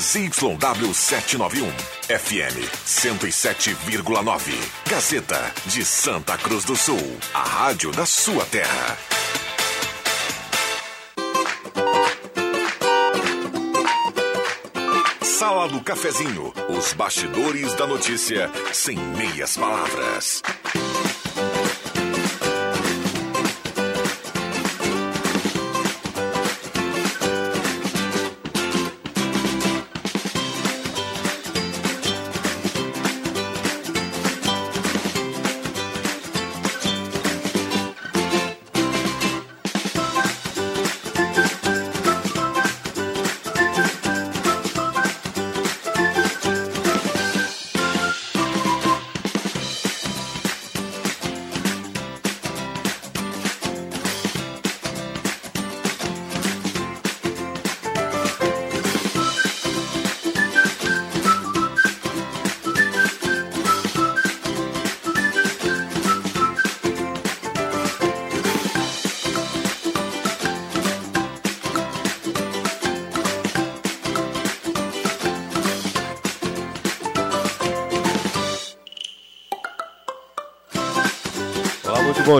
ZYW 791, FM 107,9. Gazeta de Santa Cruz do Sul, a rádio da sua terra. Sala do Cafezinho, os bastidores da notícia sem meias palavras.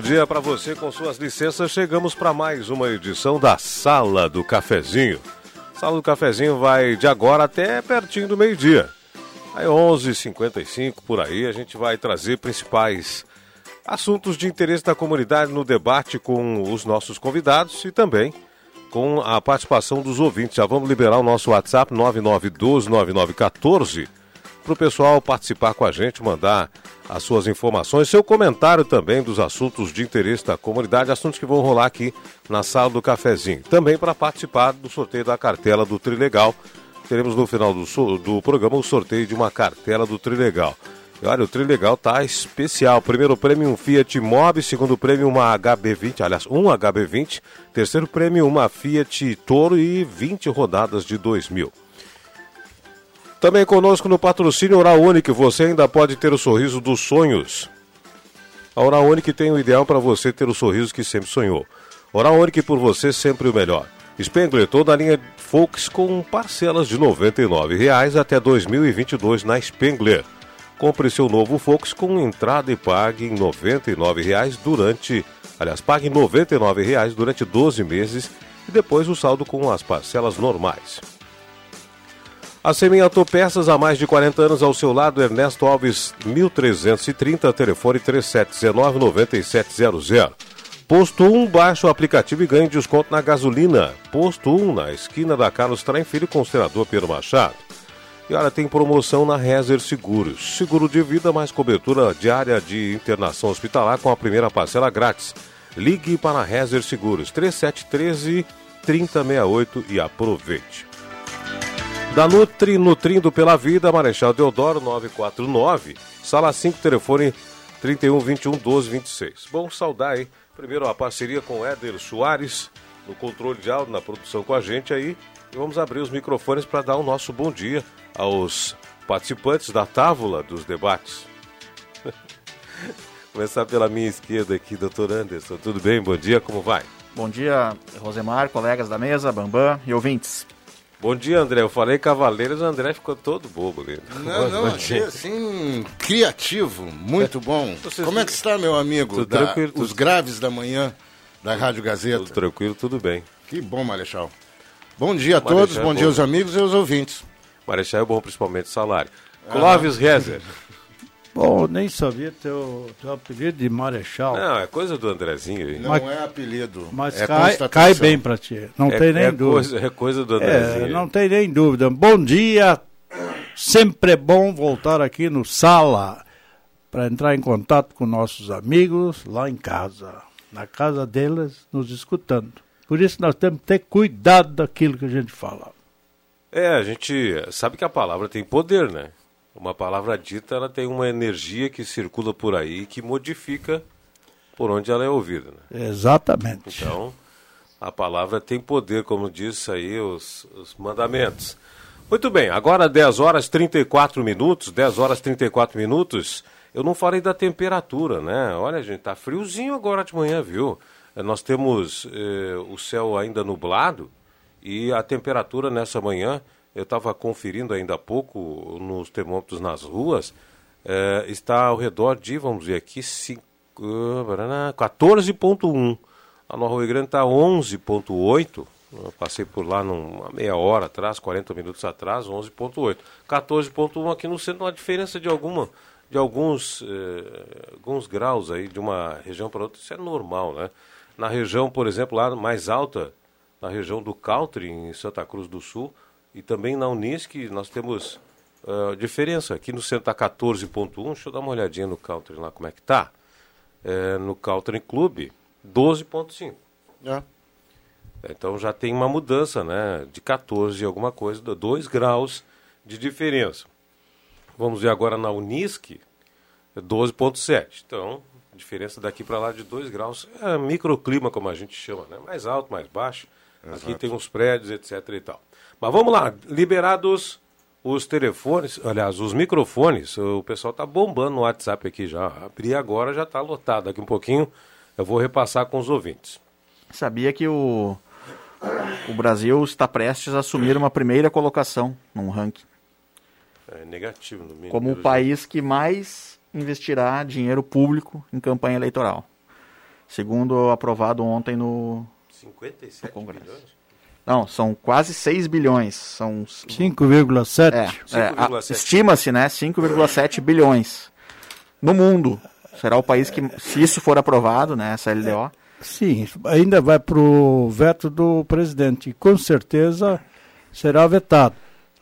Bom dia para você. Com suas licenças, chegamos para mais uma edição da Sala do Cafezinho. Sala do Cafezinho vai de agora até pertinho do meio-dia. Aí 11h55 por aí, a gente vai trazer principais assuntos de interesse da comunidade no debate com os nossos convidados e também com a participação dos ouvintes. Já vamos liberar o nosso WhatsApp 99129914 para o pessoal participar com a gente, mandar as suas informações, seu comentário também dos assuntos de interesse da comunidade, assuntos que vão rolar aqui na sala do cafezinho. Também para participar do sorteio da cartela do Trilegal. Teremos no final do, do programa o sorteio de uma cartela do Trilegal. E olha, o Trilegal tá especial. Primeiro prêmio um Fiat Mobi, segundo prêmio uma HB20, aliás, um HB20, terceiro prêmio uma Fiat Toro e 20 rodadas de 2000. Também conosco no patrocínio Oral Unique, você ainda pode ter o sorriso dos sonhos. A Oral tem o ideal para você ter o sorriso que sempre sonhou. Oral Unique por você sempre o melhor. Spengler, toda a linha Folks com parcelas de R$ 99,00 até 2022 na Spengler. Compre seu novo Fox com entrada e pague em R$ 99,00 durante... Aliás, pague R$ 99,00 durante 12 meses e depois o saldo com as parcelas normais. A Semin Autopeças há mais de 40 anos ao seu lado, Ernesto Alves, 1330, telefone 3719-9700. Posto 1, baixe o aplicativo e ganhe desconto na gasolina. Posto 1, na esquina da Carlos Traem Filho com o senador Pedro Machado. E olha, tem promoção na Rezer Seguros. Seguro de vida mais cobertura diária de internação hospitalar com a primeira parcela grátis. Ligue para a Rezer Seguros, 3713 3068 e aproveite. Da Nutri, Nutrindo pela Vida, Marechal Deodoro 949, sala 5, telefone 31 21 12 26. Bom, saudar aí, primeiro a parceria com Éder Soares, no controle de áudio, na produção com a gente aí. E vamos abrir os microfones para dar o nosso bom dia aos participantes da tábula dos debates. Começar pela minha esquerda aqui, doutor Anderson. Tudo bem? Bom dia, como vai? Bom dia, Rosemar, colegas da mesa, Bambam e ouvintes. Bom dia, André. Eu falei Cavaleiros, o André ficou todo bobo ali. Não, não, achei assim, criativo, muito bom. Vocês Como é que está, meu amigo? Tudo da, tranquilo? Os graves da manhã da Rádio Gazeta. Tudo tranquilo, tudo bem. Que bom, Marechal. Bom dia a Marechal todos, é bom, dia aos amigos e aos ouvintes. Marechal é bom, principalmente salário. Clóvis Rezer. Bom, nem sabia teu, teu apelido de Marechal. Não, é coisa do Andrezinho aí. Não mas, é apelido. Mas é cai, cai, bem para ti. Não é, tem nem é dúvida. Coisa, é coisa do Andrezinho. É, não tem nem dúvida. Bom dia. Sempre é bom voltar aqui no Sala para entrar em contato com nossos amigos lá em casa. Na casa deles, nos escutando. Por isso nós temos que ter cuidado daquilo que a gente fala. É, a gente sabe que a palavra tem poder, né? Uma palavra dita, ela tem uma energia que circula por aí que modifica por onde ela é ouvida. Né? Exatamente. Então, a palavra tem poder, como diz aí os, os mandamentos. Muito bem, agora 10 horas 34 minutos, 10 horas 34 minutos. Eu não falei da temperatura, né? Olha, gente, tá friozinho agora de manhã, viu? Eh, nós temos eh, o céu ainda nublado e a temperatura nessa manhã eu estava conferindo ainda há pouco nos termômetros nas ruas, é, está ao redor de, vamos ver aqui, 14,1. A Nova Rio Grande está 11,8. Eu passei por lá numa meia hora atrás, 40 minutos atrás, 11,8. 14,1 aqui no centro, uma diferença de alguma de alguns, eh, alguns graus aí de uma região para outra, isso é normal, né? Na região, por exemplo, lá mais alta, na região do Country, em Santa Cruz do Sul, e também na Unisc, nós temos uh, diferença. Aqui no centro está 14.1, deixa eu dar uma olhadinha no Country lá como é que tá. É, no Country Club, 12.5. É. Então já tem uma mudança, né? De 14 alguma coisa, 2 graus de diferença. Vamos ver agora na Unisc, 12,7. Então, diferença daqui para lá de 2 graus. É microclima, como a gente chama, né? Mais alto, mais baixo. Exato. Aqui tem uns prédios, etc e tal. Mas vamos lá, liberados os telefones, aliás, os microfones, o pessoal está bombando no WhatsApp aqui já. Abri agora, já está lotado. Daqui um pouquinho eu vou repassar com os ouvintes. Sabia que o, o Brasil está prestes a assumir uma primeira colocação num ranking é negativo no mínimo. Como o país que mais investirá dinheiro público em campanha eleitoral. Segundo aprovado ontem no, 57 no Congresso. Bilhões? Não, são quase 6 bilhões. São 5,7. É, é, Estima-se, né? 5,7 bilhões. No mundo. Será o país que, se isso for aprovado, né, essa LDO. Sim, ainda vai para o veto do presidente. Com certeza será vetado.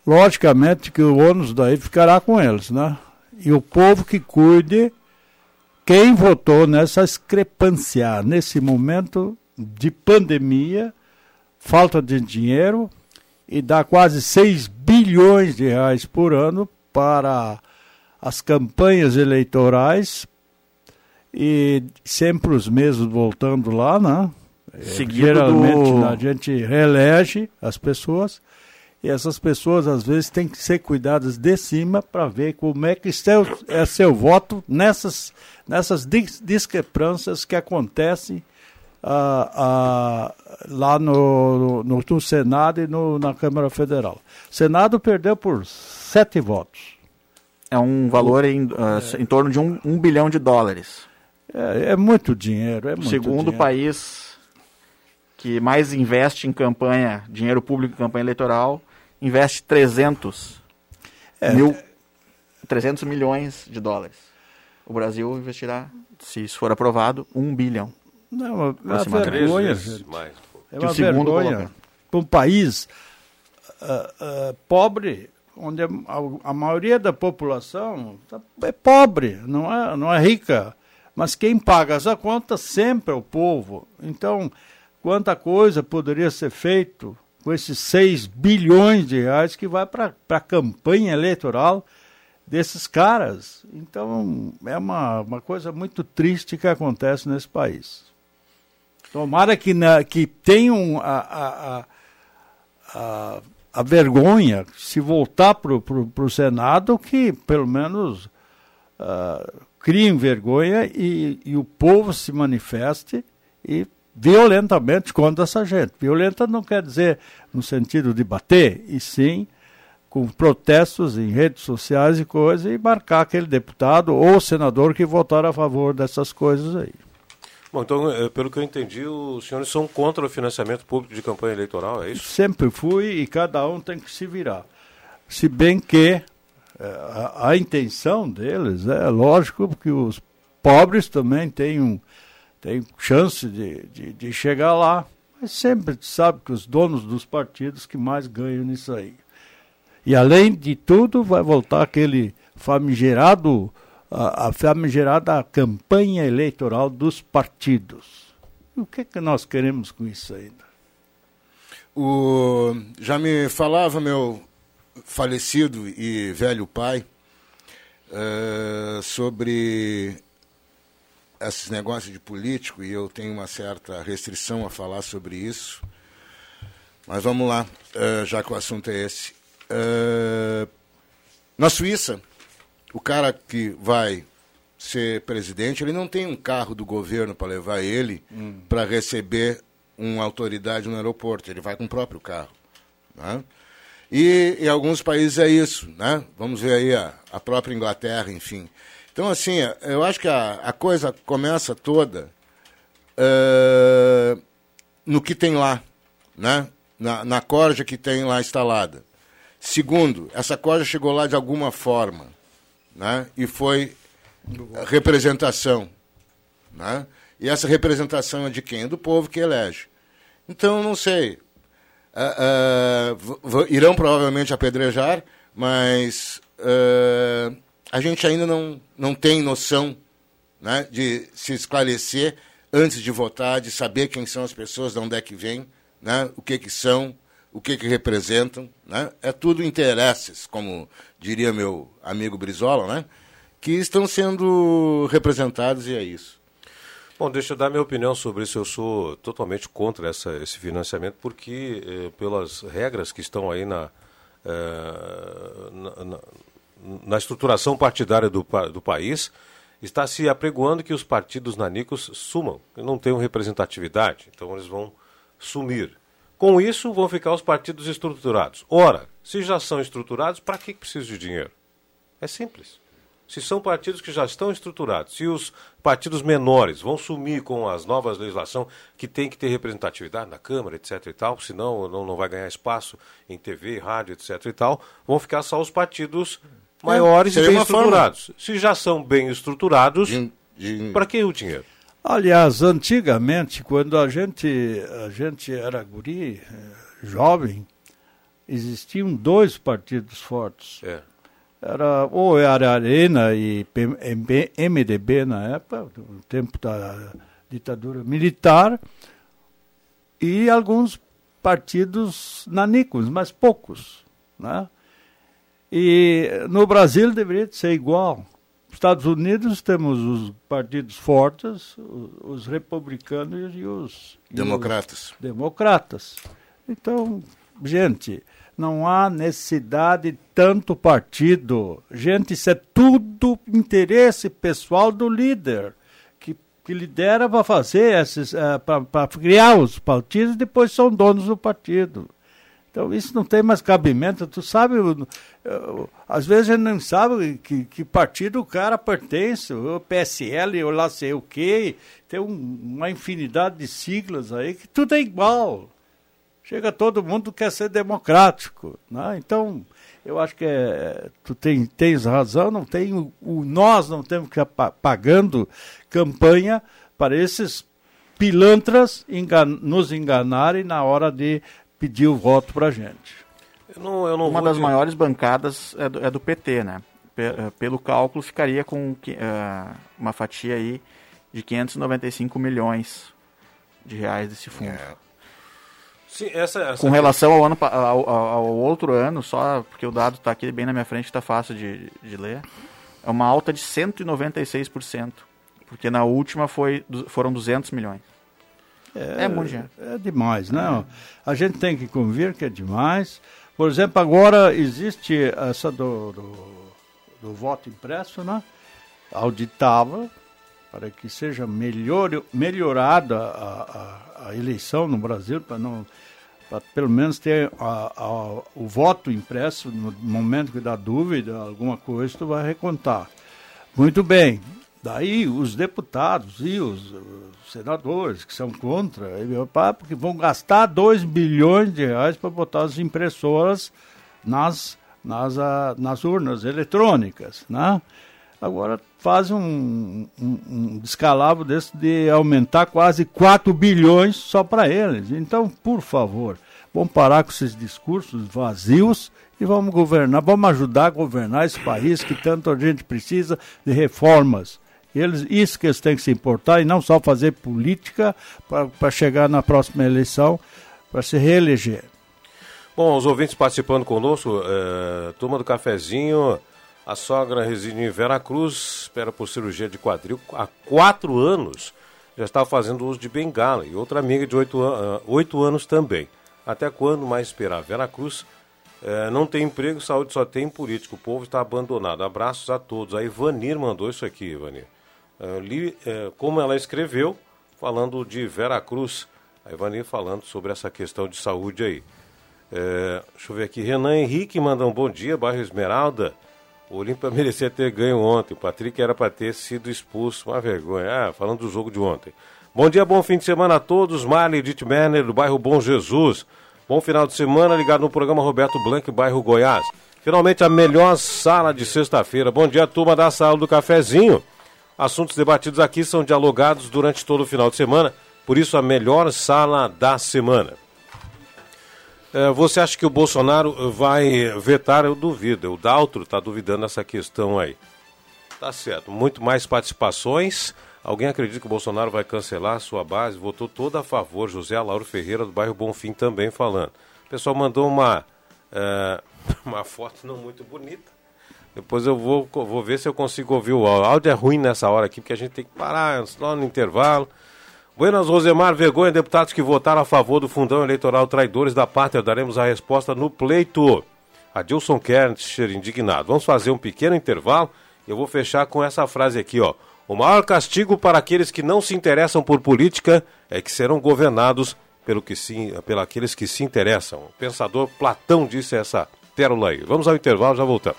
Logicamente que o ônus daí ficará com eles, né? E o povo que cuide quem votou nessa discrepância, nesse momento de pandemia, falta de dinheiro, e dá quase 6 bilhões de reais por ano para as campanhas eleitorais, e sempre os mesmos voltando lá, né? Seguido Geralmente do... a gente reelege as pessoas e essas pessoas, às vezes, têm que ser cuidadas de cima para ver como é que seu, é seu voto nessas, nessas discrepâncias que acontecem ah, ah, lá no, no, no, Senado e no, na Câmara Federal. O Senado perdeu por sete votos. É um valor em, uh, é. em torno de um, um bilhão de dólares. É, é muito dinheiro. É muito Segundo dinheiro. país que mais investe em campanha, dinheiro público em campanha eleitoral, investe 300 é. mil, 300 milhões de dólares. O Brasil investirá, se isso for aprovado, um bilhão. Não, é uma vergonha. Mais. É uma vergonha para um país uh, uh, pobre, onde a, a, maioria da população tá, é pobre, não é, não é rica. Mas quem paga essa conta sempre é o povo. Então, quanta coisa poderia ser feito com esses 6 bilhões de reais que vai para a campanha eleitoral desses caras. Então, é uma, uma coisa muito triste que acontece nesse país. Tomara que, na, que tenham a, a, a, a vergonha, se voltar para o Senado, que pelo menos uh, criem vergonha e, e o povo se manifeste e violentamente contra essa gente. Violenta não quer dizer no sentido de bater, e sim com protestos em redes sociais e coisas, e marcar aquele deputado ou senador que votar a favor dessas coisas aí. Bom, então, é, pelo que eu entendi, os senhores são contra o financiamento público de campanha eleitoral, é isso? Sempre fui e cada um tem que se virar. Se bem que é, a, a intenção deles é lógico que os pobres também têm um, tem chance de, de, de chegar lá. Mas sempre sabe que os donos dos partidos que mais ganham nisso aí. E além de tudo, vai voltar aquele famigerado, a, a famigerada campanha eleitoral dos partidos. O que é que nós queremos com isso ainda? O, já me falava meu falecido e velho pai uh, sobre esses negócios de político e eu tenho uma certa restrição a falar sobre isso. Mas vamos lá, uh, já que o assunto é esse. Uh, na Suíça, o cara que vai ser presidente, ele não tem um carro do governo para levar ele hum. para receber uma autoridade no aeroporto. Ele vai com o próprio carro. Né? E em alguns países é isso, né? Vamos ver aí a, a própria Inglaterra, enfim. Então, assim, eu acho que a, a coisa começa toda uh, no que tem lá, né? Na, na corja que tem lá instalada. Segundo, essa corja chegou lá de alguma forma, né? E foi representação, né? E essa representação é de quem? É do povo que elege. Então, não sei. Uh, uh, irão provavelmente apedrejar, mas uh, a gente ainda não, não tem noção né, de se esclarecer antes de votar, de saber quem são as pessoas, de onde é que vêm, né, o que, que são, o que, que representam. Né? É tudo interesses, como diria meu amigo Brizola, né, que estão sendo representados e é isso. Bom, deixa eu dar minha opinião sobre isso. Eu sou totalmente contra essa, esse financiamento, porque eh, pelas regras que estão aí na, eh, na, na, na, estruturação partidária do, do país, está se apregoando que os partidos nanicos sumam, não tenham representatividade, então eles vão sumir. Com isso, vão ficar os partidos estruturados. Ora, se já são estruturados, para que precisa de dinheiro? É simples se são partidos que já estão estruturados, se os partidos menores vão sumir com as novas legislação que tem que ter representatividade na Câmara, etc e tal, senão não, não vai ganhar espaço em TV, rádio, etc e tal, vão ficar só os partidos maiores é, e bem estruturados. Forma. Se já são bem estruturados, para que o dinheiro? Aliás, antigamente, quando a gente, a gente era guri, eh, jovem, existiam dois partidos fortes. É era ou era Arena e MDB na época, no tempo da ditadura militar, e alguns partidos nanicos, mas poucos. Né? E no Brasil deveria ser igual. Estados Unidos temos os partidos fortes, os, republicanos e os democratas. E os democratas. Então, gente, não há necessidade de tanto partido. Gente, isso é tudo interesse pessoal do líder, que, que lidera para fazer esses, uh, eh, para criar os partidos e depois são donos do partido. Então isso não tem mais cabimento. Tu sabe, às vezes a gente não sabe que, que partido o cara pertence, o PSL, ou lá sei o quê, tem um, uma infinidade de siglas aí que tudo é igual. Chega todo mundo quer ser democrático. Né? Então, eu acho que é, tu tem, tens razão, não tem, o, o, nós não temos que estar pagando campanha para esses pilantras engan, nos enganarem na hora de pedir o voto para a gente. Eu não, eu não Uma das maiores bancadas é do, é do PT, né? É, pelo cálculo, ficaria com uh, uma fatia aí de 595 milhões de reais desse fundo. É. Sim, essa, essa Com relação ao, ano, ao, ao, outro ano, só porque o dado está aqui bem na minha frente, está fácil de, de ler, é uma alta de 196%. Porque na última foi, foram 200 milhões. É, é muito dinheiro. É demais. Né? A gente tem que convir que é demais. Por exemplo, agora existe essa do, do, do voto impresso, né? Auditável, para que seja melhor, melhorada a, a, a eleição no Brasil, para não para pelo menos ter a, a, o voto impresso no momento que dá dúvida, alguma coisa, tu vai recontar. Muito bem. Daí os deputados e os, os senadores que são contra, porque vão gastar 2 bilhões de reais para botar as impressoras nas, nas, a, nas urnas eletrônicas. Né? Agora faz um, um, um descalabro desse de aumentar quase 4 bilhões só para eles. Então, por favor, vamos parar com esses discursos vazios e vamos governar, vamos ajudar a governar esse país que tanto a gente precisa de reformas. Eles, isso que eles têm que se importar e não só fazer política para chegar na próxima eleição para se reeleger. Bom, os ouvintes participando conosco, é, turma do cafezinho, a sogra reside em Veracruz, espera por cirurgia de quadril há quatro anos. Já estava fazendo uso de bengala. E outra amiga de oito, an oito anos também. Até quando mais esperar? Veracruz é, não tem emprego, saúde só tem político. O povo está abandonado. Abraços a todos. A Ivanir mandou isso aqui, Ivanir. Li, é, como ela escreveu, falando de Veracruz. A Ivanir falando sobre essa questão de saúde aí. É, deixa eu ver aqui. Renan Henrique manda um bom dia, bairro Esmeralda. O Olímpia merecia ter ganho ontem. O Patrick era para ter sido expulso. Uma vergonha. Ah, falando do jogo de ontem. Bom dia, bom fim de semana a todos. Marley Dittmanner, do bairro Bom Jesus. Bom final de semana, ligado no programa Roberto Blanc, bairro Goiás. Finalmente a melhor sala de sexta-feira. Bom dia, turma da sala do cafezinho. Assuntos debatidos aqui são dialogados durante todo o final de semana, por isso a melhor sala da semana. É, você acha que o Bolsonaro vai vetar? Eu duvido. O Daltro está duvidando dessa questão aí. Tá certo. Muito mais participações. Alguém acredita que o Bolsonaro vai cancelar a sua base? Votou todo a favor. José Lauro Ferreira, do bairro Bonfim, também falando. O pessoal mandou uma, uh, uma foto não muito bonita. Depois eu vou, vou ver se eu consigo ouvir o áudio. O áudio é ruim nessa hora aqui, porque a gente tem que parar só no intervalo. Buenas, Rosemar, vergonha, deputados que votaram a favor do fundão eleitoral traidores da pátria. Daremos a resposta no pleito. Adilson Kernscher, indignado. Vamos fazer um pequeno intervalo. Eu vou fechar com essa frase aqui, ó. O maior castigo para aqueles que não se interessam por política é que serão governados pelo que se, pelo aqueles que se interessam. O pensador Platão disse essa pérola aí. Vamos ao intervalo, já voltamos.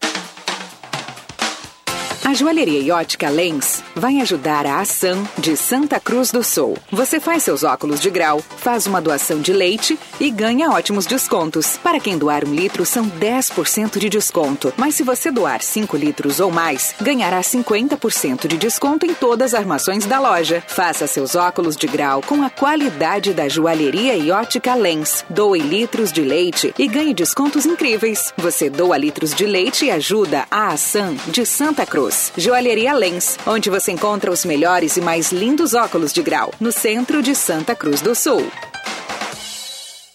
A joalheria e ótica Lens vai ajudar a ação de Santa Cruz do Sul. Você faz seus óculos de grau, faz uma doação de leite e ganha ótimos descontos. Para quem doar um litro, são 10% de desconto. Mas se você doar 5 litros ou mais, ganhará 50% de desconto em todas as armações da loja. Faça seus óculos de grau com a qualidade da joalheria e ótica Lens. Doe litros de leite e ganhe descontos incríveis. Você doa litros de leite e ajuda a ação de Santa Cruz. Joalheria Lens, onde você encontra os melhores e mais lindos óculos de grau, no centro de Santa Cruz do Sul.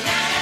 Bye.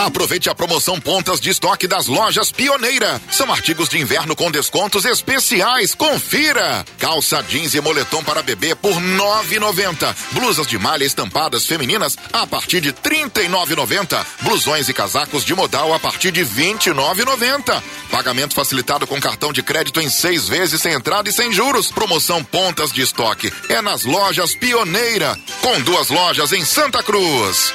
Aproveite a promoção Pontas de Estoque das lojas Pioneira. São artigos de inverno com descontos especiais. Confira! Calça jeans e moletom para bebê por 9,90. Blusas de malha estampadas femininas a partir de 39,90. Blusões e casacos de modal a partir de 29,90. Pagamento facilitado com cartão de crédito em seis vezes sem entrada e sem juros. Promoção Pontas de Estoque é nas lojas Pioneira, com duas lojas em Santa Cruz.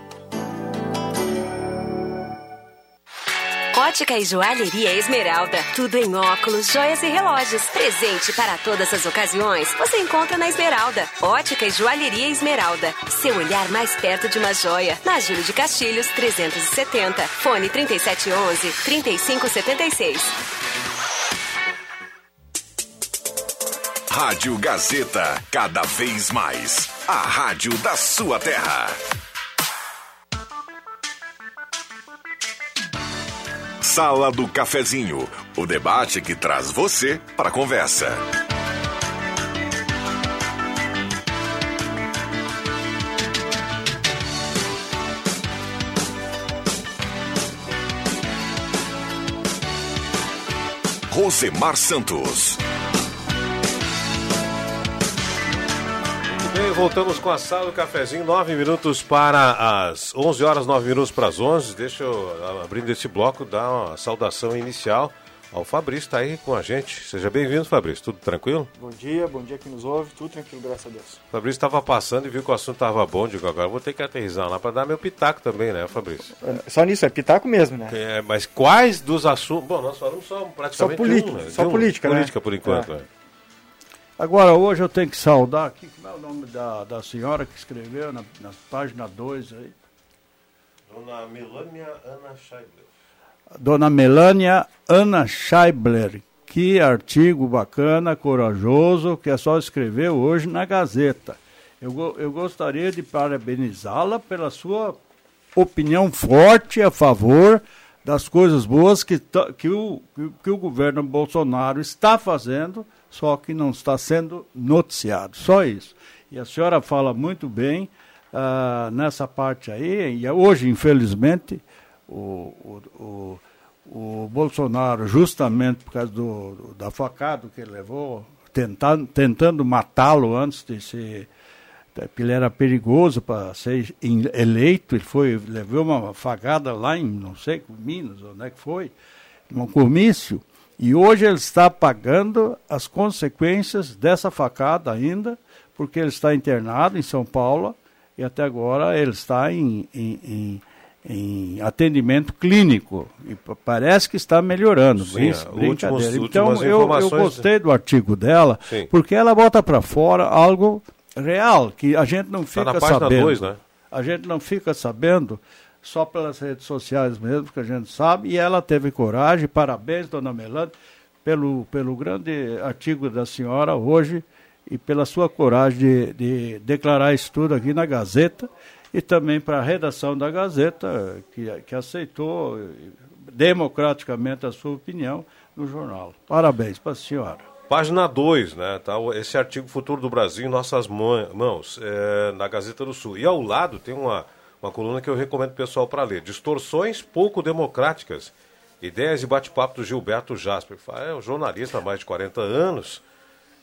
Ótica e Joalheria Esmeralda. Tudo em óculos, joias e relógios. Presente para todas as ocasiões. Você encontra na Esmeralda. Ótica e Joalheria Esmeralda. Seu olhar mais perto de uma joia. Na Júlio de Castilhos, 370. Fone 3711 3576. Rádio Gazeta, cada vez mais. A rádio da sua terra. Sala do Cafezinho, o debate que traz você para a conversa. Rosemar Santos. Bem, voltamos com a sala do cafezinho, nove minutos para as 11 horas, nove minutos para as 11. Deixa eu, abrindo esse bloco, dar uma saudação inicial ao Fabrício, está aí com a gente. Seja bem-vindo, Fabrício. Tudo tranquilo? Bom dia, bom dia quem nos ouve. Tudo tranquilo, graças a Deus. O Fabrício estava passando e viu que o assunto estava bom. Digo, agora vou ter que aterrizar lá para dar meu pitaco também, né, Fabrício? Só nisso, é pitaco mesmo, né? É, mas quais dos assuntos... Bom, nós falamos só praticamente só política, um, né? Só um, política, né? Política, por enquanto, É. né? Agora, hoje eu tenho que saudar aqui, como é o nome da, da senhora que escreveu na, na página 2 aí? Dona Melânia Ana Scheibler. Dona Melânia Ana Scheibler. Que artigo bacana, corajoso, que é só escrever hoje na Gazeta. Eu, eu gostaria de parabenizá-la pela sua opinião forte a favor das coisas boas que, que, o, que o governo Bolsonaro está fazendo, só que não está sendo noticiado. Só isso. E a senhora fala muito bem ah, nessa parte aí, e hoje, infelizmente, o, o, o, o Bolsonaro, justamente por causa do, da facada que ele levou, tentando, tentando matá-lo antes de ser. Porque ele era perigoso para ser eleito, ele foi, levou uma fagada lá em, não sei, Minas, onde é que foi, num comício, e hoje ele está pagando as consequências dessa facada ainda, porque ele está internado em São Paulo e até agora ele está em, em, em- em atendimento clínico e pa- parece que está melhorando. Sim, Isso, últimos- então eu, eu gostei do artigo dela Sim. porque ela bota para fora algo real que a gente não fica Tá na página sabendo. né? A gente não fica sabendo só pelas redes sociais mesmo que a gente sabe e ela teve coragem. Parabéns, dona Melania, pelo pelo grande artigo da senhora hoje e pela sua coragem de, de declarar isso tudo aqui na Gazeta e também para a redação da Gazeta, que, que aceitou democraticamente a sua opinião no jornal. Parabéns para a senhora. Página 2, né? Tá, esse artigo Futuro do Brasil em nossas mã- mãos, é, na Gazeta do Sul. E ao lado tem uma, uma coluna que eu recomendo o pessoal para ler. Distorções pouco democráticas. Ideias e bate-papo do Gilberto Jasper. É um jornalista há mais de 40 anos.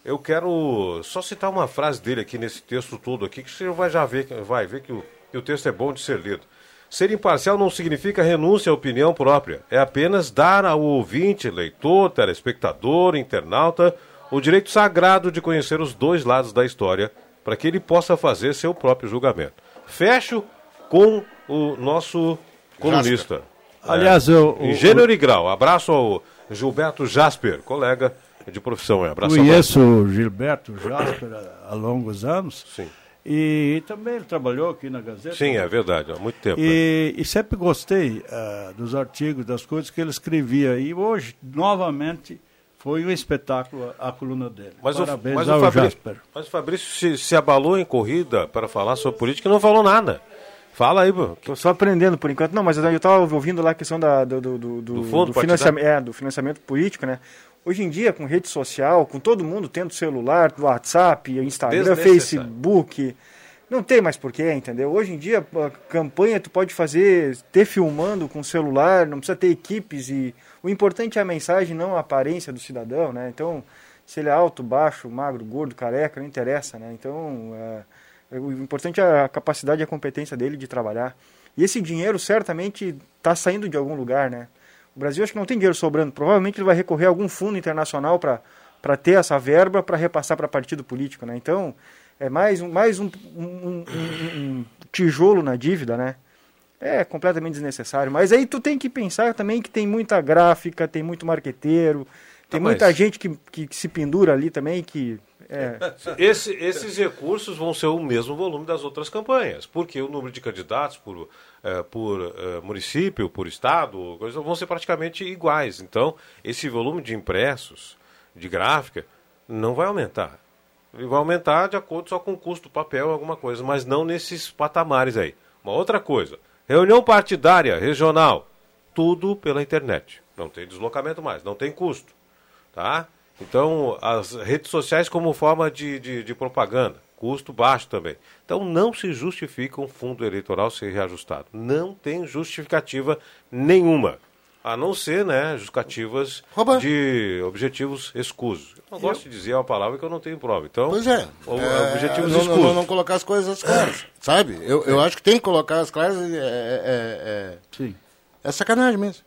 Eu quero só citar uma frase dele aqui nesse texto todo aqui, que você vai já ver, vai ver que o, que o texto é bom de ser lido. Ser imparcial não significa renúncia à opinião própria. É apenas dar ao ouvinte, leitor, telespectador, internauta, o direito sagrado de conhecer os dois lados da história, para que ele possa fazer seu próprio julgamento. Fecho com o nosso colunista. Aliás, eu- em o- e grau. Abraço ao Gilberto Jasper, colega de profissão. Abraço. Conheço o Gilberto Jasper há, longos anos. Sim. E, também ele trabalhou aqui na Gazeta. Sim, é verdade, há muito tempo. né? E, e sempre gostei ah, dos artigos, das coisas que ele escrevia. E hoje, novamente, Foi um espetáculo a coluna dele. Mas Parabéns o, mas ao o Fabrício, Jasper. mas o Fabrício se, se abalou em corrida para falar sobre política e não falou nada. Fala aí, pô. Tô só aprendendo por enquanto. Não, mas eu estava ouvindo lá a questão da, do, do, do, Do fundo financiamento, é, do financiamento político, né? Hoje em dia, com rede social, com todo mundo tendo celular, WhatsApp, Instagram. Facebook, não tem mais porquê, entendeu? Hoje em dia, a campanha tu pode fazer, ter filmando com celular, não precisa ter equipes e o importante é a mensagem, não a aparência do cidadão, né? Então, se ele é alto, baixo, magro, gordo, careca, não interessa, né? Então, é, o importante é a capacidade e a competência dele de trabalhar. E esse dinheiro certamente está saindo de algum lugar, né? O Brasil acho que não tem dinheiro sobrando. Provavelmente ele vai recorrer a algum fundo internacional para ter essa verba para repassar para partido político, né? Então, é mais um, mais um, um- um- um- tijolo na dívida, né? É completamente desnecessário. Mas aí tu tem que pensar também que tem muita gráfica, tem muito marqueteiro, tem muita gente que, que, que se pendura ali também, que... É, Esse- esses recursos vão ser o mesmo volume das outras campanhas, porque o número de candidatos por, eh, por eh, município, por estado, coisa, vão ser praticamente iguais. Então, esse volume de impressos, de gráfica, não vai aumentar. Ele vai aumentar de acordo só com o custo do papel, alguma coisa, mas não nesses patamares aí. Uma outra coisa, reunião partidária, regional, tudo pela internet. Não tem deslocamento mais, não tem custo. Tá? Então, as redes sociais como forma de, de, de propaganda, custo baixo também. Então, não se justifica um fundo eleitoral ser reajustado. Não tem justificativa nenhuma. A não ser, né, justificativas de objetivos escusos. Eu não gosto de dizer uma palavra que eu não tenho prova. Então, Pois é. o- É, objetivos não, escusos. não, não colocar as coisas às claras, sabe? Eu, eu acho que tem que colocar as claras. É, é, é, Sim. é sacanagem mesmo.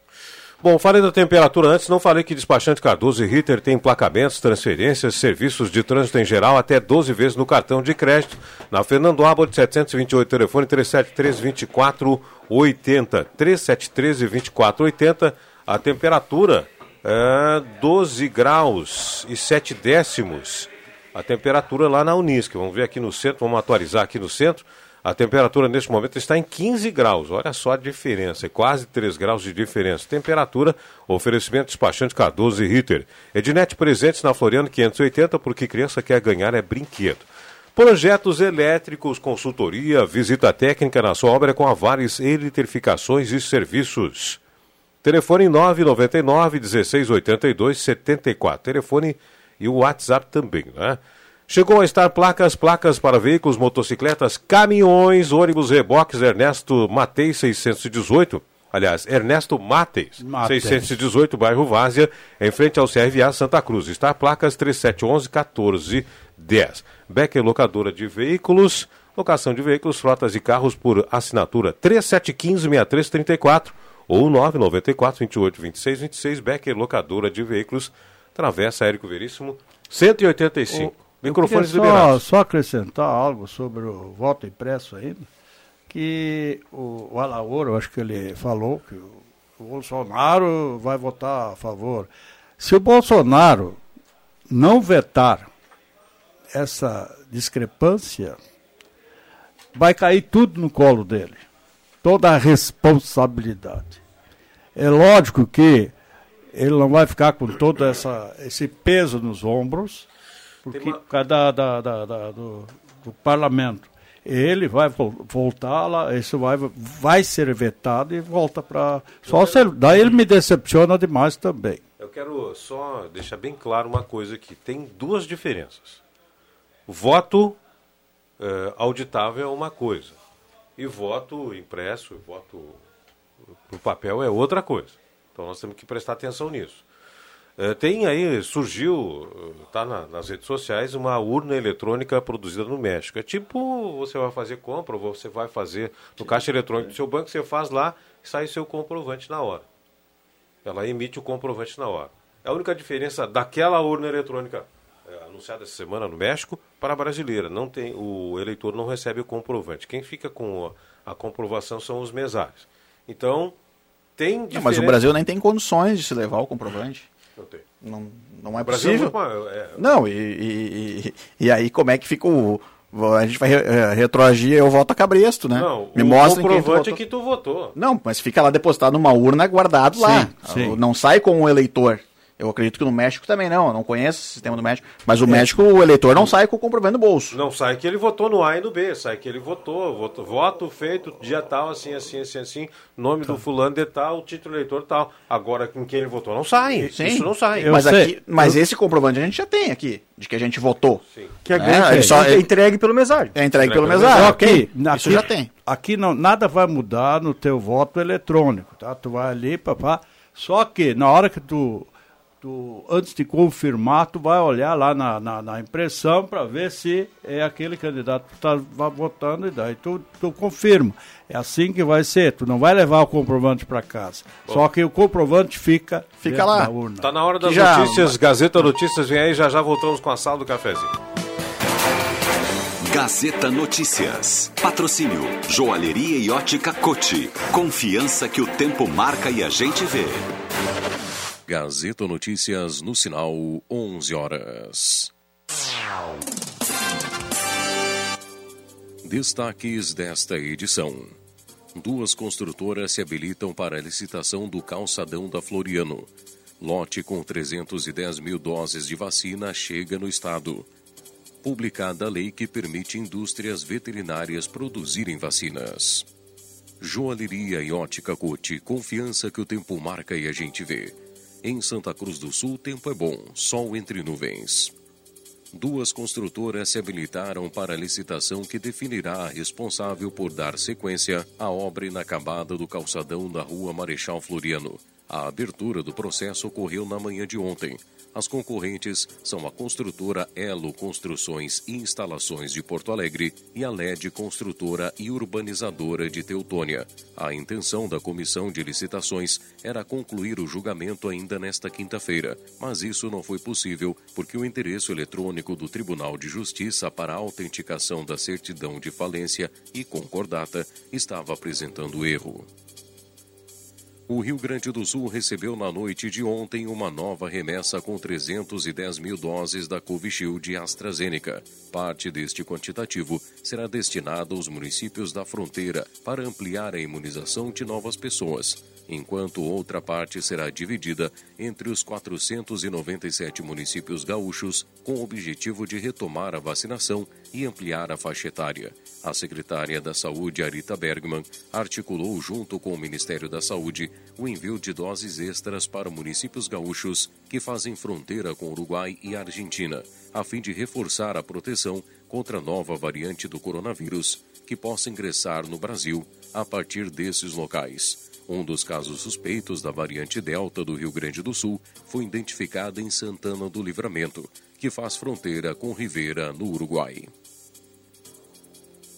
Bom, falei da temperatura antes, não falei que despachante Cardoso e Ritter tem emplacamentos, transferências, serviços de trânsito em geral até 12 vezes no cartão de crédito. Na Fernando Abbott 728, telefone 373-2480. 3713-2480. A temperatura é 12 graus e 7 décimos. A temperatura lá na Unisc. Vamos ver aqui no centro, vamos atualizar aqui no centro. A temperatura neste momento está em 15 graus. Olha só a diferença, é quase 3 graus de diferença. Temperatura, oferecimento despachante Cardoso e Ritter. Ednet presentes na Floriano 580, porque criança quer ganhar é brinquedo. Projetos elétricos, consultoria, visita técnica na sua obra com a Vares Eletrificações e Serviços. Telefone 999 1682 74. Telefone e o WhatsApp também, né? Chegou a estar placas, placas para veículos, motocicletas, caminhões, ônibus, reboques, Ernesto Matei 618. Aliás, Ernesto Mateis, Mateis. 618, bairro Várzea, em frente ao CRVA Santa Cruz. Está placas 3711 1410. Becker Locadora de Veículos, locação de veículos, frotas e carros por assinatura 3715 6334 ou 994 28 26 26. Becker Locadora de Veículos, Travessa Érico Veríssimo, 185. Microfones Eu só, liberados. só acrescentar algo sobre o voto impresso ainda, que o, o Alaoro, acho que ele falou que o, o Bolsonaro vai votar a favor. Se o Bolsonaro não vetar essa discrepância, vai cair tudo no colo dele. Toda a responsabilidade. É lógico que ele não vai ficar com todo essa, esse peso nos ombros, porque por causa da, da- da- da- do, do parlamento. Ele vai vol- voltar lá, isso vai, vai ser vetado e volta para. Só se ele, daí ele me decepciona demais também. Eu quero só deixar bem claro uma coisa aqui. Tem duas diferenças. Voto eh, auditável é uma coisa. E voto impresso, voto no papel é outra coisa. Então nós temos que prestar atenção nisso. Eh, tem aí, surgiu, está nas redes sociais, uma urna eletrônica produzida no México. É tipo, você vai fazer compra, ou você vai fazer no caixa eletrônico do seu banco, você faz lá e sai seu comprovante na hora. Ela emite o comprovante na hora. É a única diferença daquela urna eletrônica é, anunciada essa semana no México para a brasileira. Não tem, o eleitor não recebe o comprovante. Quem fica com a, a comprovação são os mesários. Então, tem Não, diferença. mas o Brasil nem tem condições de se levar o comprovante. Não tem. Não, não é é possível. é. Não, e, e, e- e aí como é que fica o... A gente vai eh, retroagir, eu voto a cabresto, né? Não, Me o mostrem quem tu comprovante é que tu votou. Não, mas fica lá depositado numa urna guardado lá. sim. Não sai com o eleitor. Eu acredito que no México também não, eu não conheço o sistema do México. Mas o é. México, o eleitor não sai com o comprovante no bolso. Não sai que ele votou no A e no B, sai que ele votou, voto, voto feito, dia tal, assim, assim, assim, assim, nome tá. do fulano de tal, título eleitor tal. Agora, com quem ele votou, não sai. Sim. Isso não sai. mas aqui, mas eu... esse comprovante a gente já tem aqui, de que a gente votou. Sim. Que é, é, é, só, é entregue pelo mesário. É entregue, pelo mesário. Ok, aqui, isso já tem. Aqui não, nada vai mudar no teu voto eletrônico, tá? Tu vai ali, papá. Só que na hora que tu tu, antes de confirmar, tu vai olhar lá na, na, na impressão para ver se é aquele candidato que está votando e daí tu, tu confirma. É assim que vai ser. Tu não vai levar o comprovante para casa. Bom. Só que o comprovante fica, fica lá. Tá na hora das já, notícias. Gazeta Notícias vem aí. Já já voltamos com a sala do cafezinho. Gazeta Notícias. Patrocínio Joalheria e Ótica Cote. Confiança que o tempo marca e a gente vê. Gazeta Notícias no sinal 11 horas. Destaques desta edição. Duas construtoras se habilitam para a licitação do calçadão da Floriano. Lote com 310 mil doses de vacina chega no estado. Publicada a lei que permite indústrias veterinárias produzirem vacinas. Joalheria e ótica Cote, confiança que o tempo marca e a gente vê. Em Santa Cruz do Sul, tempo é bom, sol entre nuvens. Duas construtoras se habilitaram para a licitação que definirá a responsável por dar sequência à obra inacabada do calçadão da Rua Marechal Floriano. A abertura do processo ocorreu na manhã de ontem, as concorrentes são a construtora Elo Construções e Instalações de Porto Alegre e a LED Construtora e Urbanizadora de Teutônia. A intenção da comissão de licitações era concluir o julgamento ainda nesta quinta-feira, mas isso não foi possível porque o endereço eletrônico do Tribunal de Justiça para a autenticação da certidão de falência e concordata estava apresentando erro. O Rio Grande do Sul recebeu na noite de ontem uma nova remessa com 310 mil doses da Covishield AstraZeneca. Parte deste quantitativo será destinado aos municípios da fronteira para ampliar a imunização de novas pessoas enquanto outra parte será dividida entre os 497 municípios gaúchos, com o objetivo de retomar a vacinação e ampliar a faixa etária. A secretária da Saúde, Arita Bergman, articulou junto com o Ministério da Saúde o envio de doses extras para municípios gaúchos que fazem fronteira com Uruguai e Argentina, a fim de reforçar a proteção contra a nova variante do coronavírus que possa ingressar no Brasil a partir desses locais. Um dos casos suspeitos da variante Delta do Rio Grande do Sul foi identificado em Santana do Livramento, que faz fronteira com Rivera, no Uruguai.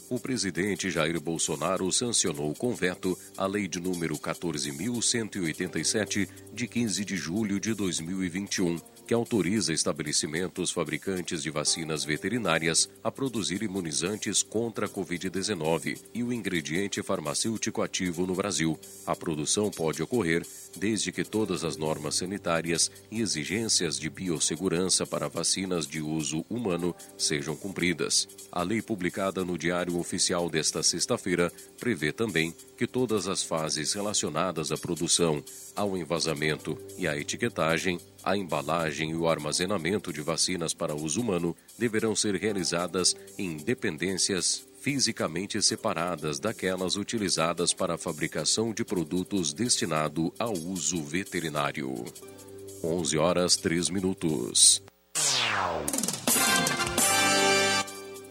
O presidente Jair Bolsonaro sancionou com veto a lei de número 14.187, de 15 de julho de 2021 que autoriza estabelecimentos fabricantes de vacinas veterinárias a produzir imunizantes contra a Covid-19 e o ingrediente farmacêutico ativo no Brasil. A produção pode ocorrer desde que todas as normas sanitárias e exigências de biossegurança para vacinas de uso humano sejam cumpridas. A lei publicada no Diário Oficial desta sexta-feira prevê também que todas as fases relacionadas à produção, ao envasamento e à etiquetagem a embalagem e o armazenamento de vacinas para uso humano deverão ser realizadas em dependências fisicamente separadas daquelas utilizadas para a fabricação de produtos destinados ao uso veterinário. 11 horas 3 minutos.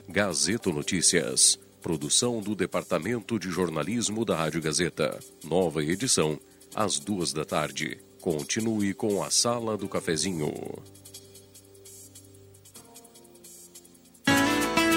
Gazeta Notícias. Produção do Departamento de Jornalismo da Rádio Gazeta. Nova edição, às duas da tarde. Continue com a Sala do Cafezinho.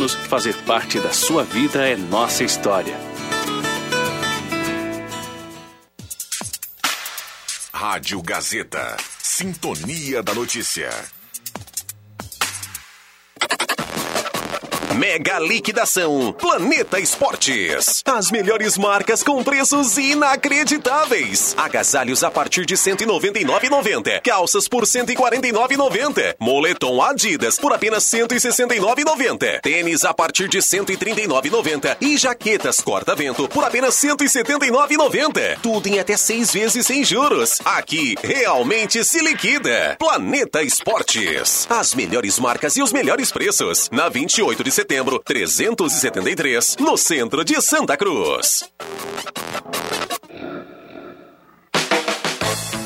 anos, fazer parte da sua vida é nossa história. Rádio Gazeta Sintonia da Notícia. Mega liquidação Planeta Esportes. As melhores marcas com preços inacreditáveis. Agasalhos a partir de 199,90. Calças por 149,90. Moletom Adidas por apenas 169,90. Tênis a partir de 139,90 e jaquetas corta-vento por apenas 179,90. Tudo em até seis vezes sem juros. Aqui realmente se liquida. Planeta Esportes. As melhores marcas e os melhores preços. Na 28 de setembro, 373, no centro de Santa Cruz.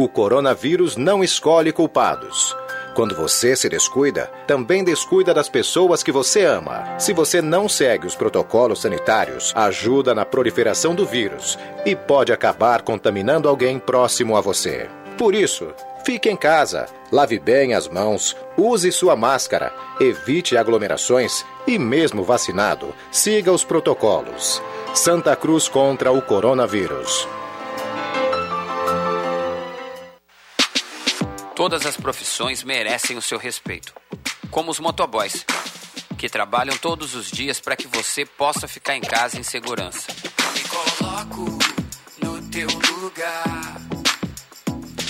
O coronavírus não escolhe culpados. Quando você se descuida, também descuida das pessoas que você ama. Se você não segue os protocolos sanitários, ajuda na proliferação do vírus e pode acabar contaminando alguém próximo a você. Por isso, fique em casa, lave bem as mãos, use sua máscara, evite aglomerações e, mesmo vacinado, siga os protocolos. Santa Cruz contra o coronavírus. Todas as profissões merecem o seu respeito, como os motoboys, que trabalham todos os dias para que você possa ficar em casa em segurança. Me coloco no teu lugar.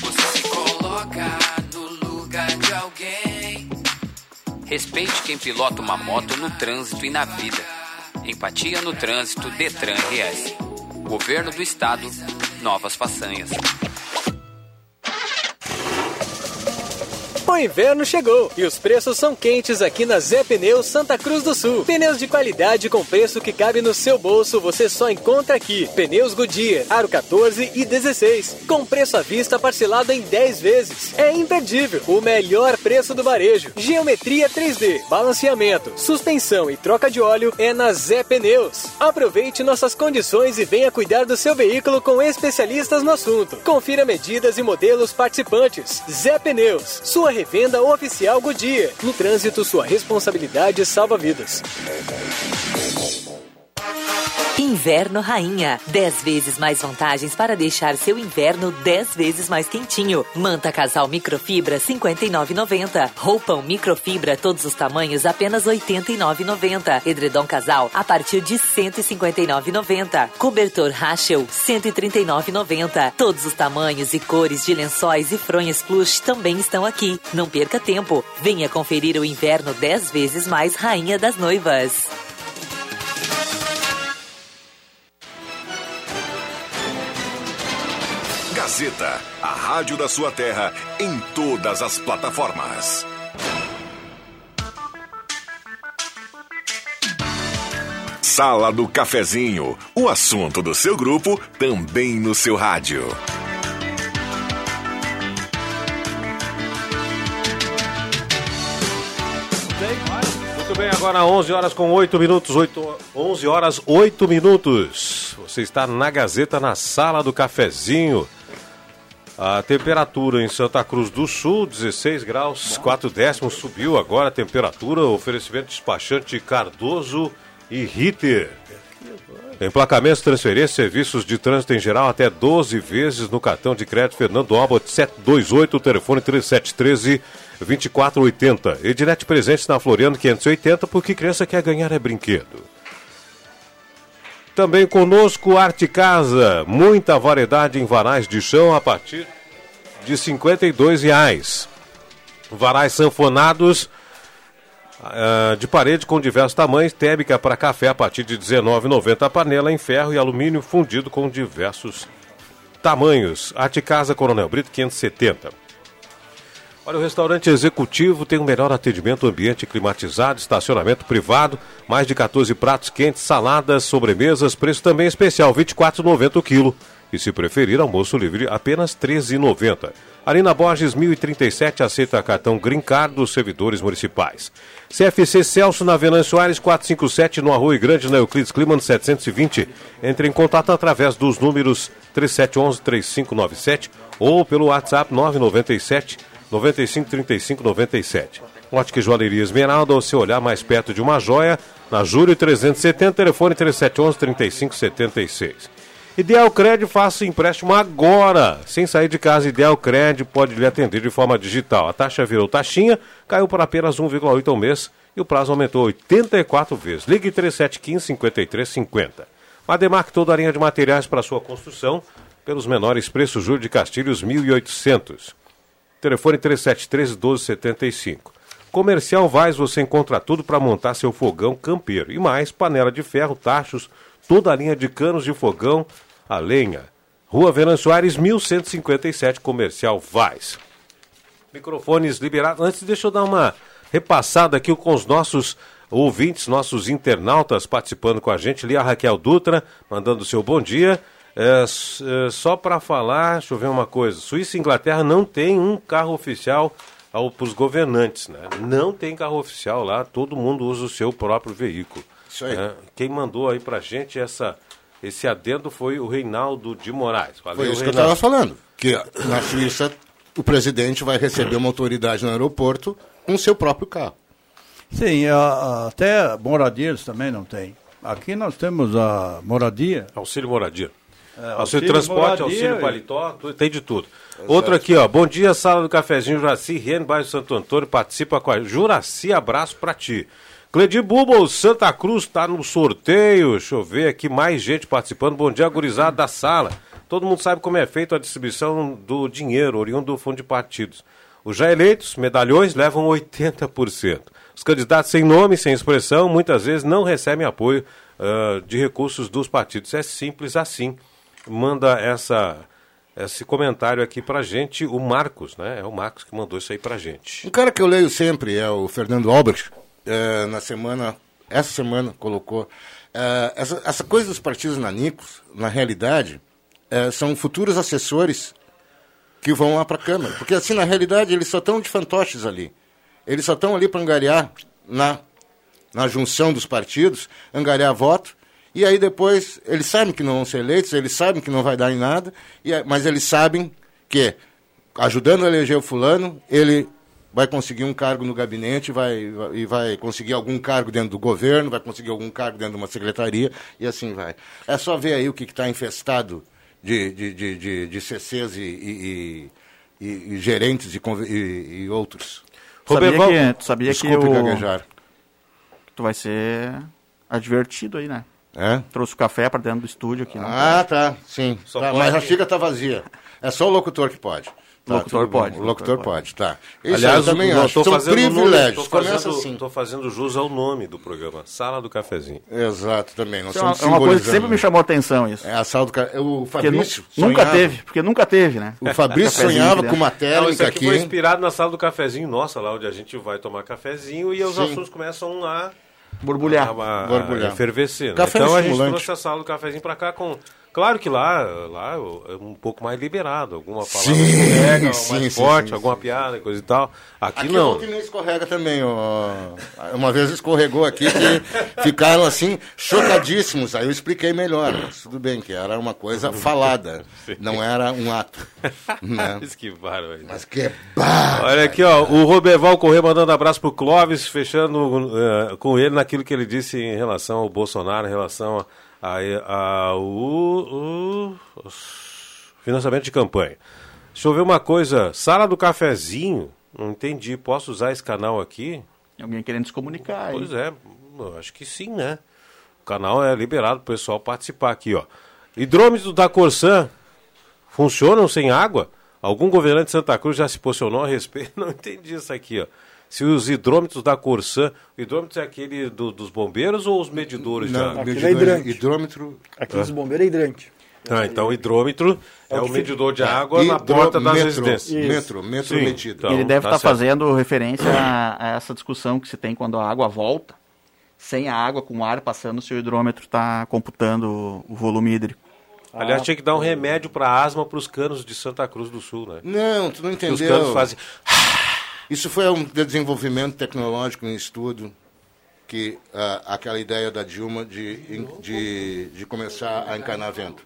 Você se coloca no lugar de alguém. Respeite quem pilota uma moto no trânsito e na vida. Empatia no trânsito Detran RS. Governo do Estado, novas façanhas. O inverno chegou e os preços são quentes aqui na Zé Pneus Santa Cruz do Sul. Pneus de qualidade com preço que cabe no seu bolso você só encontra aqui. Pneus Goodyear, aro 14 e 16, com preço à vista parcelado em 10 vezes. É imperdível, o melhor preço do varejo. Geometria 3D, balanceamento, suspensão e troca de óleo é na Zé Pneus. Aproveite nossas condições e venha cuidar do seu veículo com especialistas no assunto. Confira medidas e modelos participantes. Zé Pneus, sua revenda oficial Goodyear. No trânsito, sua responsabilidade salva vidas. Inverno Rainha. 10 vezes mais vantagens para deixar seu inverno 10 vezes mais quentinho. Manta casal microfibra 59,90. Roupão microfibra todos os tamanhos apenas 89,90. Edredom casal a partir de 159,90. Cobertor Rachel 139,90. Todos os tamanhos e cores de lençóis e fronhas plush também estão aqui. Não perca tempo. Venha conferir o inverno 10 vezes mais Rainha das Noivas. Gazeta, a rádio da sua terra, em todas as plataformas. Sala do Cafezinho, o assunto do seu grupo também no seu rádio. Muito bem, agora 11 horas com 8 minutos, 8, 11 horas 8 minutos. Você está na Gazeta, na Sala do Cafezinho. A temperatura em Santa Cruz do Sul, 16 graus, 4 décimos, subiu agora a temperatura. Oferecimento despachante Cardoso e Ritter. Emplacamentos, transferências, serviços de trânsito em geral até 12 vezes no cartão de crédito Fernando Albert 728, telefone 3713 2480. Ednet presente na Floriano 580, porque criança quer ganhar é brinquedo. Também conosco Arte Casa, muita variedade em varais de chão a partir de 52 reais. Varais sanfonados uh, de parede com diversos tamanhos, térmica para café a partir de R$ 19,90 a panela em ferro e alumínio fundido com diversos tamanhos. Arte Casa Coronel Brito 570. Olha, o restaurante executivo tem o melhor atendimento, ambiente climatizado, estacionamento privado, mais de 14 pratos quentes, saladas, sobremesas, preço também especial, R$ 24,90 o quilo. E se preferir, almoço livre apenas R$ 13,90. Arina Borges, 1037, aceita cartão Green Card dos servidores municipais. CFC Celso na Venâncio Soares 457 no Arroio Grande, na Euclides Climan 720. Entre em contato através dos números 3711-3597 ou pelo WhatsApp 997 9535 97. Ótica Joalheria Esmeralda, o seu olhar mais perto de uma joia, na Júlio 370, telefone 3711-3576. Ideal Cred, faça empréstimo agora. Sem sair de casa, Ideal Cred pode lhe atender de forma digital. A taxa virou taxinha, caiu por apenas 1,8 ao mês e o prazo aumentou 84 vezes. Ligue 3715-5350. Mademarque toda a linha de materiais para sua construção pelos menores preços. Júlio de Castilhos, 1800. Telefone 3713-1275. Comercial Vaz, você encontra tudo para montar seu fogão campeiro. E mais, panela de ferro, tachos, toda a linha de canos de fogão, a lenha. Rua Venan Soares, 1157, Comercial Vaz. Microfones liberados. Antes, deixa eu dar uma repassada aqui com os nossos ouvintes, nossos internautas participando com a gente. Ali a Raquel Dutra, mandando seu bom dia. É, é, só para falar, deixa eu ver uma coisa. Suíça e Inglaterra não tem um carro oficial para os governantes, né? Não tem carro oficial lá, todo mundo usa o seu próprio veículo. Isso aí. né? Quem mandou aí pra gente essa, esse adendo foi o Reinaldo de Moraes. Valeu, Foi isso que eu Reinaldo. estava falando. Que na Suíça o presidente vai receber uma autoridade no aeroporto com seu próprio carro. Sim, a- a- até moradias também não tem. Aqui nós temos a moradia. Auxílio moradia. É, auxílio, transporte, auxílio e- paletó, tem de tudo. Outro aqui, ó. Bom dia, sala do cafezinho Juraci Riene, bairro Santo Antônio, participa com a Juraci, abraço pra ti. Cledir Bubble, Santa Cruz tá no sorteio. Deixa eu ver aqui mais gente participando. Bom dia, gurizada da sala. Todo mundo sabe como é feita a distribuição do dinheiro oriundo do fundo de partidos. Os já eleitos, medalhões, levam 80%. Os candidatos sem nome, sem expressão, muitas vezes não recebem apoio ah, de recursos dos partidos. É simples assim. Manda essa, esse comentário aqui pra gente o Marcos, né? É o Marcos que mandou isso aí pra gente. Um cara que eu leio sempre é o Fernando Albrecht. eh, na semana, essa semana, colocou. eh, essa, essa coisa dos partidos nanicos, na realidade, eh, são futuros assessores que vão lá para a Câmara. Porque, assim, na realidade, eles só estão de fantoches ali. Eles só estão ali para angariar, na, na junção dos partidos, angariar voto. E aí depois, eles sabem que não vão ser eleitos, eles sabem que não vai dar em nada, e, é- mas eles sabem que, ajudando a eleger o fulano, ele vai conseguir um cargo no gabinete vai, vai- e vai conseguir algum cargo dentro do governo, vai conseguir algum cargo dentro de uma secretaria, e assim vai. É só ver aí o que está infestado de, de, de, de, de CCs e, e, e- e- e gerentes e, e- e outros. Sabia que, tu sabia Desculpe que o... gaguejar. tu vai ser advertido aí, né? É? Trouxe o café pra dentro do estúdio aqui. não Ah, tá, sim. Tá, pode- mas a xícara tá vazia. É só o locutor que pode. Tá, Locutor pode, O locutor locutor pode, tá. Isso Aliás, eu também eu acho. São fazendo privilégios. Começa fazendo, assim. tô fazendo jus ao nome do programa, Sala do Cafezinho. Exato, também. Nós Isso é estamos é uma coisa que sempre me chamou a atenção isso. É a sala do ca- O Porque nu- Fabrício nunca teve, porque nunca teve, né? O Fabrício Cafezinho sonhava aqui com uma dentro. Não, isso aqui, aqui. foi inspirado na Sala do Cafezinho nossa, lá onde a gente vai tomar cafezinho e os Sim. assuntos começam a borbulhar, Borbulhar. efervescer. né? Café Então a gente trouxe a Sala do Cafezinho pra cá com... Claro que lá, lá é um pouco mais liberado, alguma palavra Sim, escorrega, sim, mais sim, forte, alguma piada, coisa e tal. Aqui, Aqui não. o que nem escorrega também, ó. Uma vez escorregou aqui que ficaram assim, chocadíssimos. Aí eu expliquei melhor, mas tudo bem, que era uma coisa falada, não era um ato. né? Mas que bárbaro. Mas que barba! Olha aqui, ó, o Roberval Corrêa mandando abraço pro Clóvis, fechando eh, com ele naquilo que ele disse em relação ao Bolsonaro, em relação a, a- ao o- o financiamento de campanha. Deixa eu ver uma coisa, sala do cafezinho, não entendi, posso usar esse canal aqui? Alguém querendo se comunicar aí. Pois é, eu acho que sim, né? O canal é liberado para o pessoal participar aqui, ó. Hidrômetros da Corsã funcionam sem água? Algum governante de Santa Cruz já se posicionou a respeito? Não entendi isso aqui, ó. Se os hidrômetros da Corsã, o hidrômetro é aquele do- dos bombeiros ou os medidores de Não, água? Aquilo é hidrante. hidrômetro. Aqui dos bombeiros é hidrante. Ah, então o hidrômetro é, É o medidor de É, água na hidro- porta das metro, residências. metro, metro Sim, medido. então, ele deve tá estar certo. fazendo referência a, a essa discussão que se tem quando a água volta. Sem a água, com o ar passando, se o hidrômetro está computando o volume hídrico. Aliás, Ah, tinha que dar um remédio para asma para os canos de Santa Cruz do Sul, né? Não, tu não Que os entendeu. canos fazem... Isso foi um desenvolvimento tecnológico em estudo que ah, aquela ideia da Dilma de, de, de começar a encanar vento.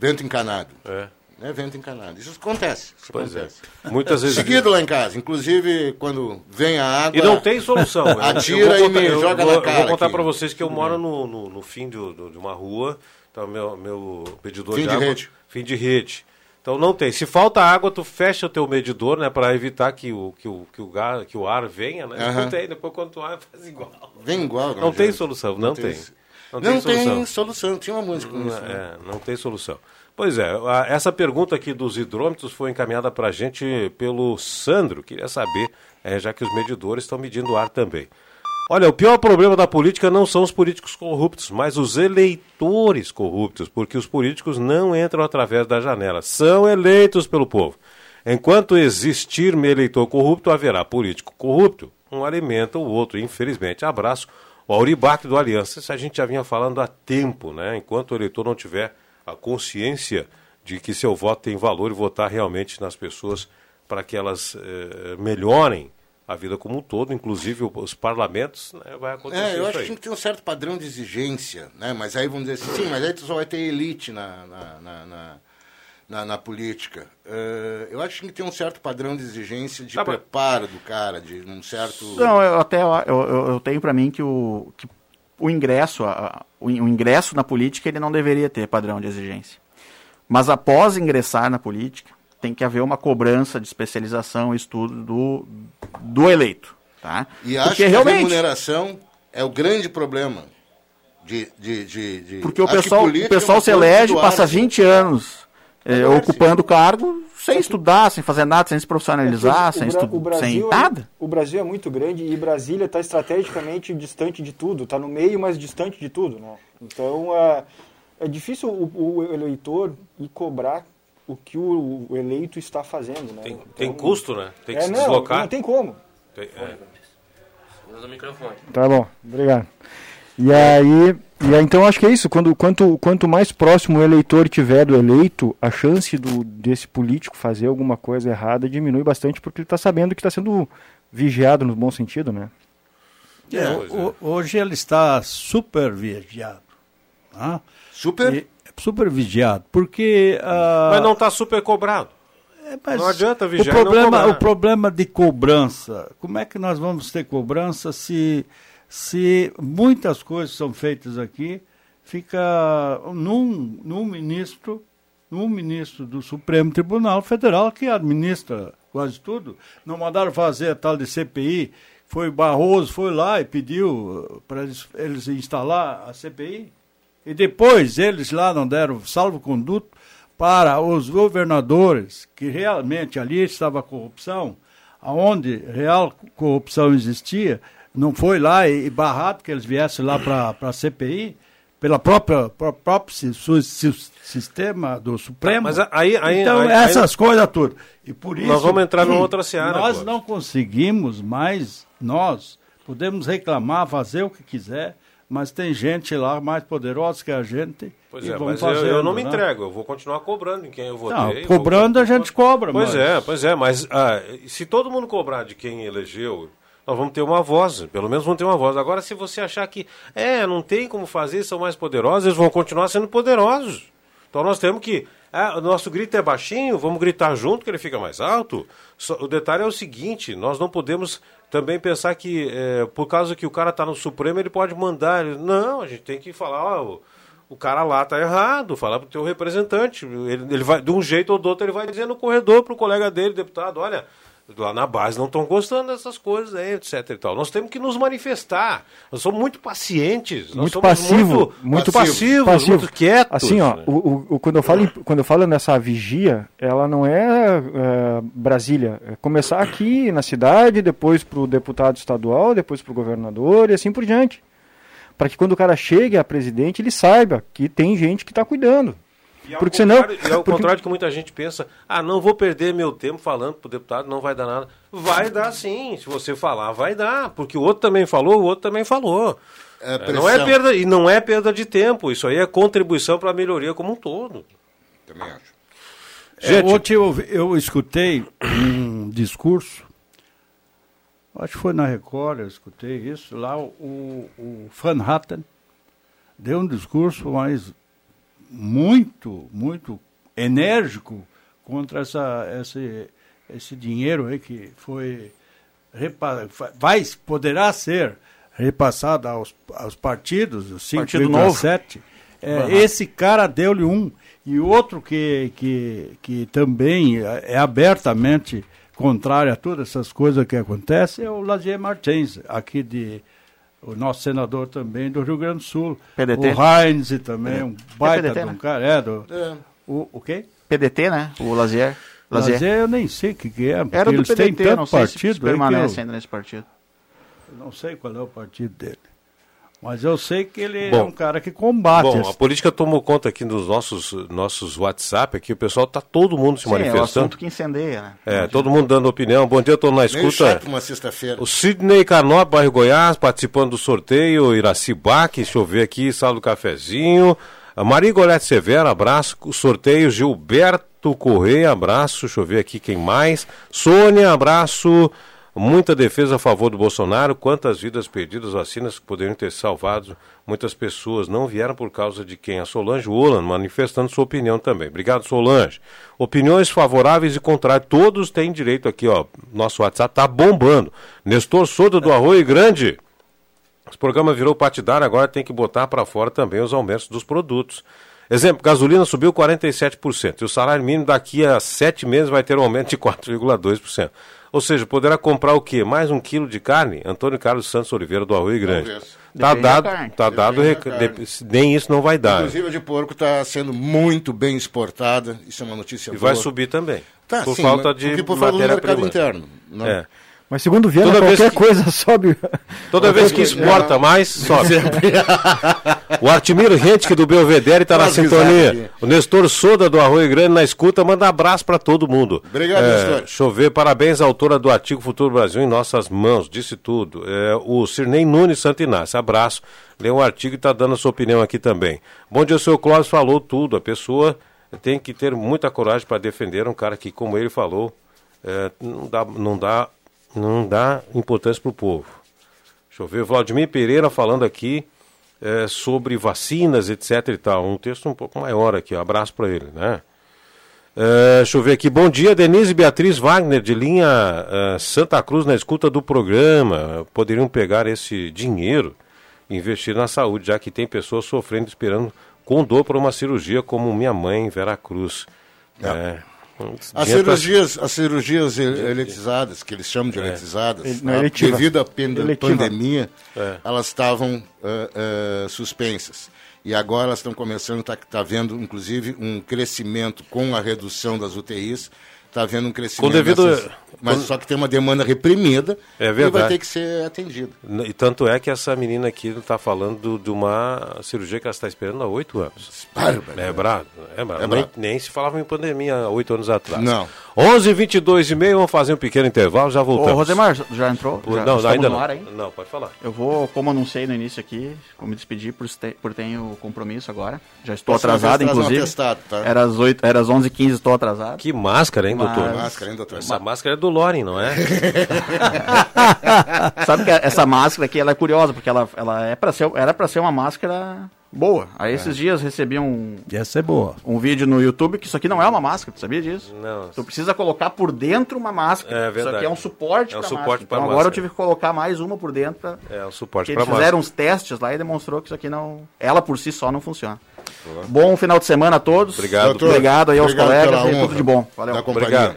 Vento encanado. É. Né? Vento encanado. Isso acontece. Isso Pois é. acontece. Muitas vezes- Seguido lá em casa. Inclusive, quando vem a água... E não tem solução. né? Atira vou e contar- me joga vou, na cara. Eu vou contar para vocês que eu moro no, no, no fim do- de uma rua. Então, meu, meu medidor Fim de de água... rede. Fim de rede. Então não tem. Se falta água, tu fecha o teu medidor, né? Para evitar que o, que, o, que, o gar, que o ar venha, né? Aham. Não tem. Depois quando tu ar, faz igual. Vem igual. Não tem adianta. solução, não, tem. Não, Não, tem, tem solução. solução. Tinha uma música com isso. né? É, não tem solução. Pois é, a- essa pergunta aqui dos hidrômetros foi encaminhada para a gente pelo Sandro. Queria saber, é, já que os medidores estão medindo o ar também. Olha, o pior problema da política não são os políticos corruptos, mas os eleitores corruptos, porque os políticos não entram através da janela, são eleitos pelo povo. Enquanto existir eleitor corrupto, haverá político corrupto. Um alimenta o outro, infelizmente. Abraço. O Auribac do Aliança, isso a gente já vinha falando há tempo, né? Enquanto o eleitor não tiver a consciência de que seu voto tem valor e votar realmente nas pessoas para que elas eh, melhorem a vida como um todo, inclusive os parlamentos, né, vai acontecer É, eu isso acho que aí. tem que ter um certo padrão de exigência, né? Mas aí vamos dizer assim, sim, mas aí tu só vai ter elite na, na, na, na, na- na política. Eh, eu acho que tem que ter um certo padrão de exigência, de Tá preparo do cara, de um certo... Não, eu até eu, eu, eu tenho para mim que o, que o ingresso, a- o, o ingresso na política ele não deveria ter padrão de exigência. Mas após ingressar na política, tem que haver uma cobrança de especialização e estudo do, do eleito. Tá? E acho Porque que a realmente, remuneração é o grande problema. De, de, de, de- porque o acho pessoal, o é pessoal uma se elege, passa ar, 20 anos eh, ocupando o cargo sem estudar, sem fazer nada, sem se profissionalizar, É sem, Brasil sem é- nada. o Brasil é muito grande e Brasília está estrategicamente distante de tudo, está no meio, mas distante de tudo. Né? Então é, é difícil o, o eleitor ir cobrar o que o, o eleito está fazendo. Né? Tem, Tem custo, né? Tem que é, se não, deslocar. Não tem como. Tem- é. Usa o microfone. Tá bom, obrigado. E aí, e aí, então acho que é isso. Quando, quanto, quanto mais próximo o eleitor tiver do eleito, a chance do, desse político fazer alguma coisa errada diminui bastante porque ele está sabendo que está sendo vigiado no bom sentido, né? É, ho- hoje ele está super vigiado. tá? Super? E- super vigiado, porque... ah, Mas não está super cobrado. mas não adianta o vigiar não problema, o problema de cobrança, como é que nós vamos ter cobrança se, se muitas coisas são feitas aqui, fica num, num ministro, num ministro do Supremo Tribunal Federal que administra quase tudo. Não mandaram fazer a tal de CPI, foi Barroso, foi lá e pediu para eles, eles instalar a CPI. E depois eles lá não deram salvo-conduto para os governadores, que realmente ali estava a corrupção, aonde real corrupção existia, não foi lá e, e barrado que eles viessem lá para a CPI, pela própria próprio sistema do Supremo. Mas aí- aí- então, aí- essas aí- coisas tudo. E por isso Nós vamos entrar numa outra seara, Nós Clóvis. não conseguimos mais, nós podemos reclamar, fazer o que quiser, mas tem gente lá mais poderosa que a gente. Pois e é, vamos mas eu, eu não fazendo, me né? entrego, eu vou continuar cobrando em quem eu votei. Não, cobrando a gente cobra, Pois mas- é, pois é, mas ah, se todo mundo cobrar de quem elegeu, nós vamos ter uma voz, pelo menos vamos ter uma voz. Agora, se você achar que, é, não tem como fazer, são mais poderosos, eles vão continuar sendo poderosos. Então nós temos que, ah, o nosso grito é baixinho, vamos gritar junto que ele fica mais alto. Só- o detalhe é o seguinte, nós não podemos também pensar que, é, por causa que o cara está no Supremo, ele pode mandar. ele- Não, a gente tem que falar, ó, o- o cara lá tá errado, falar pro teu representante. Ele, ele vai, de um jeito ou do outro, ele vai dizer no corredor pro colega dele, deputado, olha, lá na base não estão gostando dessas coisas aí, etc e tal. Nós temos que nos manifestar. Nós somos muito pacientes. muito passivo, muito, muito passivos, passivo. muito quietos. Assim, ó, né? o, o- quando eu falo quando eu falo nessa vigia, ela não é, é, Brasília, é começar aqui na cidade, depois para o deputado estadual, depois para o governador e assim por diante, para que quando o cara chegue a presidente ele saiba que tem gente que está cuidando. Porque senão. E ao porque- contrário do que muita gente pensa, ah, não vou perder meu tempo falando pro deputado, não vai dar nada. Vai dar sim, se você falar, vai dar, porque o outro também falou, o outro também falou. É É, não é perda, e não é perda de tempo, isso aí é contribuição para a melhoria como um todo. Também acho. É, ontem eu, eu escutei um discurso, acho que foi na Record, eu escutei isso, lá o, o Van Hatten deu um discurso, mas muito, muito enérgico contra essa, esse, esse dinheiro aí que foi vai, poderá ser repassado aos, aos partidos, os Partido novo. 5,7. É, Aham. Esse cara deu-lhe um. E outro que, que, que também é abertamente contrário a todas essas coisas que acontecem é o Lazier Martins, aqui de o nosso senador também do Rio Grande do Sul. PDT. O Heinz também, um É baita PDT, de um né? cara. É, do, É. o, o quê? PDT, né? O Lazier. Lazier. Lazier eu nem sei o que, que é, porque Era do eles têm PDT, tanto não sei se partido que permanece eu- ainda nesse partido. eu não sei qual é o partido dele. Mas eu sei que ele é Bom. um cara que combate. Bom, esse- a política tomou conta aqui dos nossos, nossos WhatsApp, aqui o pessoal tá todo mundo se Sim, é o manifestando. assunto que incendeia, né? É, todo mundo dando opinião. Bom dia, estou na escuta. chato uma sexta-feira. O Sidney Canop, bairro Goiás, participando do sorteio. Iracibac, deixa eu ver aqui, sala do cafezinho. A Maria Golete Severo, abraço. O sorteio, Gilberto Correia, abraço. Deixa eu ver aqui quem mais. Sônia, abraço. Muita defesa a favor do Bolsonaro. Quantas vidas perdidas, vacinas que poderiam ter salvado. Muitas pessoas não vieram por causa de quem? A Solange Olan, manifestando sua opinião também. Obrigado, Solange. Opiniões favoráveis e contrárias. Todos têm direito aqui, ó. Nosso WhatsApp tá bombando. Nestor Souza do Arroio Grande. Esse programa virou partidário, agora tem que botar para fora também os aumentos dos produtos. Exemplo, gasolina subiu 47%. E o salário mínimo daqui a sete meses vai ter um aumento de 4,2%. Ou seja, poderá comprar o quê? Mais um quilo de carne? Antônio Carlos Santos Oliveira do Arroio Grande. Tá da dado, tá dado, rec- nem isso não vai dar. Inclusive a de porco está sendo muito bem exportada. Isso é uma notícia E boa. vai subir também. Tá, por sim, falta de porque por falta do mercado interno, né? É. Mas segundo Viana, Toda vez qualquer que- coisa sobe. Toda vez que exporta mais, sobe. O Artimiro Rentke do Belvedere está na sintonia. O Nestor Soda do Arroio Grande na escuta, manda abraço para todo mundo. Obrigado, é, Nestor. Chover, parabéns à autora do artigo Futuro Brasil em nossas mãos, disse tudo. É, o Cirnei Nunes Santinácio, abraço. Leu um artigo e está dando a sua opinião aqui também. Bom dia, o seu Clóvis falou tudo. A pessoa tem que ter muita coragem para defender um cara que, como ele falou, é, não, dá, não, dá, não dá importância para o povo. Deixa eu ver, Vladimir Pereira falando aqui é, sobre vacinas, etc e tal. Um texto um pouco maior aqui, abraço para ele, né? É, deixa eu ver aqui. Bom dia, Denise e Beatriz Wagner, de linha é, Santa Cruz, na escuta do programa. Poderiam pegar esse dinheiro e investir na saúde, já que tem pessoas sofrendo, esperando com dor por uma cirurgia, como minha mãe em Veracruz. É. As Dinheiro pra- cirurgias, as cirurgias el- eletizadas, que eles chamam de eletizadas, tá? eletiva. devido à pandemia, É. elas estavam ah, ah, suspensas. E agora elas estão começando, está tá vendo, inclusive, um crescimento com a redução das UTIs, está havendo um crescimento. Com devido- dessas- mas só que tem uma demanda reprimida É e vai verdade. ter que ser atendida. E tanto é que essa menina aqui está falando de uma cirurgia que ela está esperando há oito anos. Bárbaro. É brabo. É brabo. É nem, nem se falava em pandemia há oito anos atrás. Não. 11 22 e meio, vamos fazer um pequeno intervalo, já voltamos. Ô, Rosemar, já entrou? Por- Já não, ainda não. ar? Não, pode falar. Eu vou, como anunciei no início aqui, vou me despedir por, te- por tenho compromisso agora. Já estou Próxima atrasado, um inclusive. atestado, tá? Era às, 8, era às 11h15, estou atrasado. Que máscara, hein, Mas- doutor? Máscara, hein, doutor? Essa máscara é do Loren, não é? Sabe que essa máscara aqui ela é curiosa, porque ela, ela é pra ser, era para ser uma máscara boa. Aí esses dias recebi um, Essa é boa. um vídeo no YouTube que isso aqui não é uma máscara, tu sabia disso? Não. Tu precisa colocar por dentro uma máscara. É Isso verdade. aqui é um suporte É um pra suporte máscara. pra então agora máscara. eu tive que colocar mais uma por dentro pra... É o suporte Porque para eles máscara. fizeram uns testes lá e demonstrou que isso aqui não... Ela por si só não funciona. Bom final de semana a todos. Obrigado. Doutor, Obrigado aí aos obrigado colegas e honra tudo de bom. Valeu. da companhia.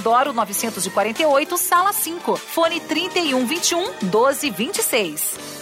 948, sala 5. Fone 3121 1226.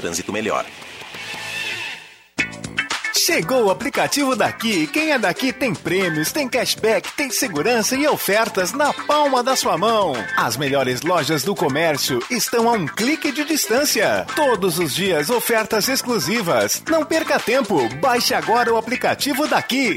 trânsito melhor. Chegou o aplicativo daqui. Quem é daqui tem prêmios, tem cashback, tem segurança e ofertas na palma da sua mão. As melhores lojas do comércio estão a um clique de distância. Todos os dias ofertas exclusivas. Não perca tempo. Baixe agora o aplicativo daqui.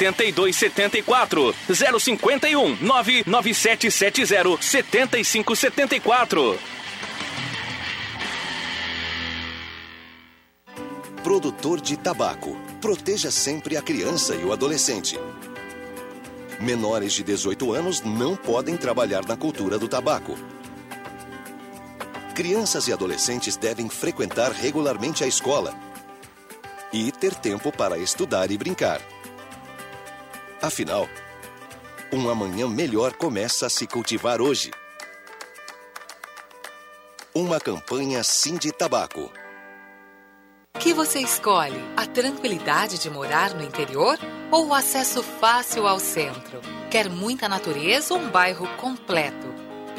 8274 051 99770 7574. Produtor de tabaco. Proteja sempre a criança e o adolescente. Menores de 18 anos não podem trabalhar na cultura do tabaco. Crianças e adolescentes devem frequentar regularmente a escola e ter tempo para estudar e brincar. Afinal, um amanhã melhor começa a se cultivar hoje. Uma campanha Sim de Tabaco. que você escolhe? A tranquilidade de morar no interior ou o acesso fácil ao centro? Quer muita natureza ou um bairro completo?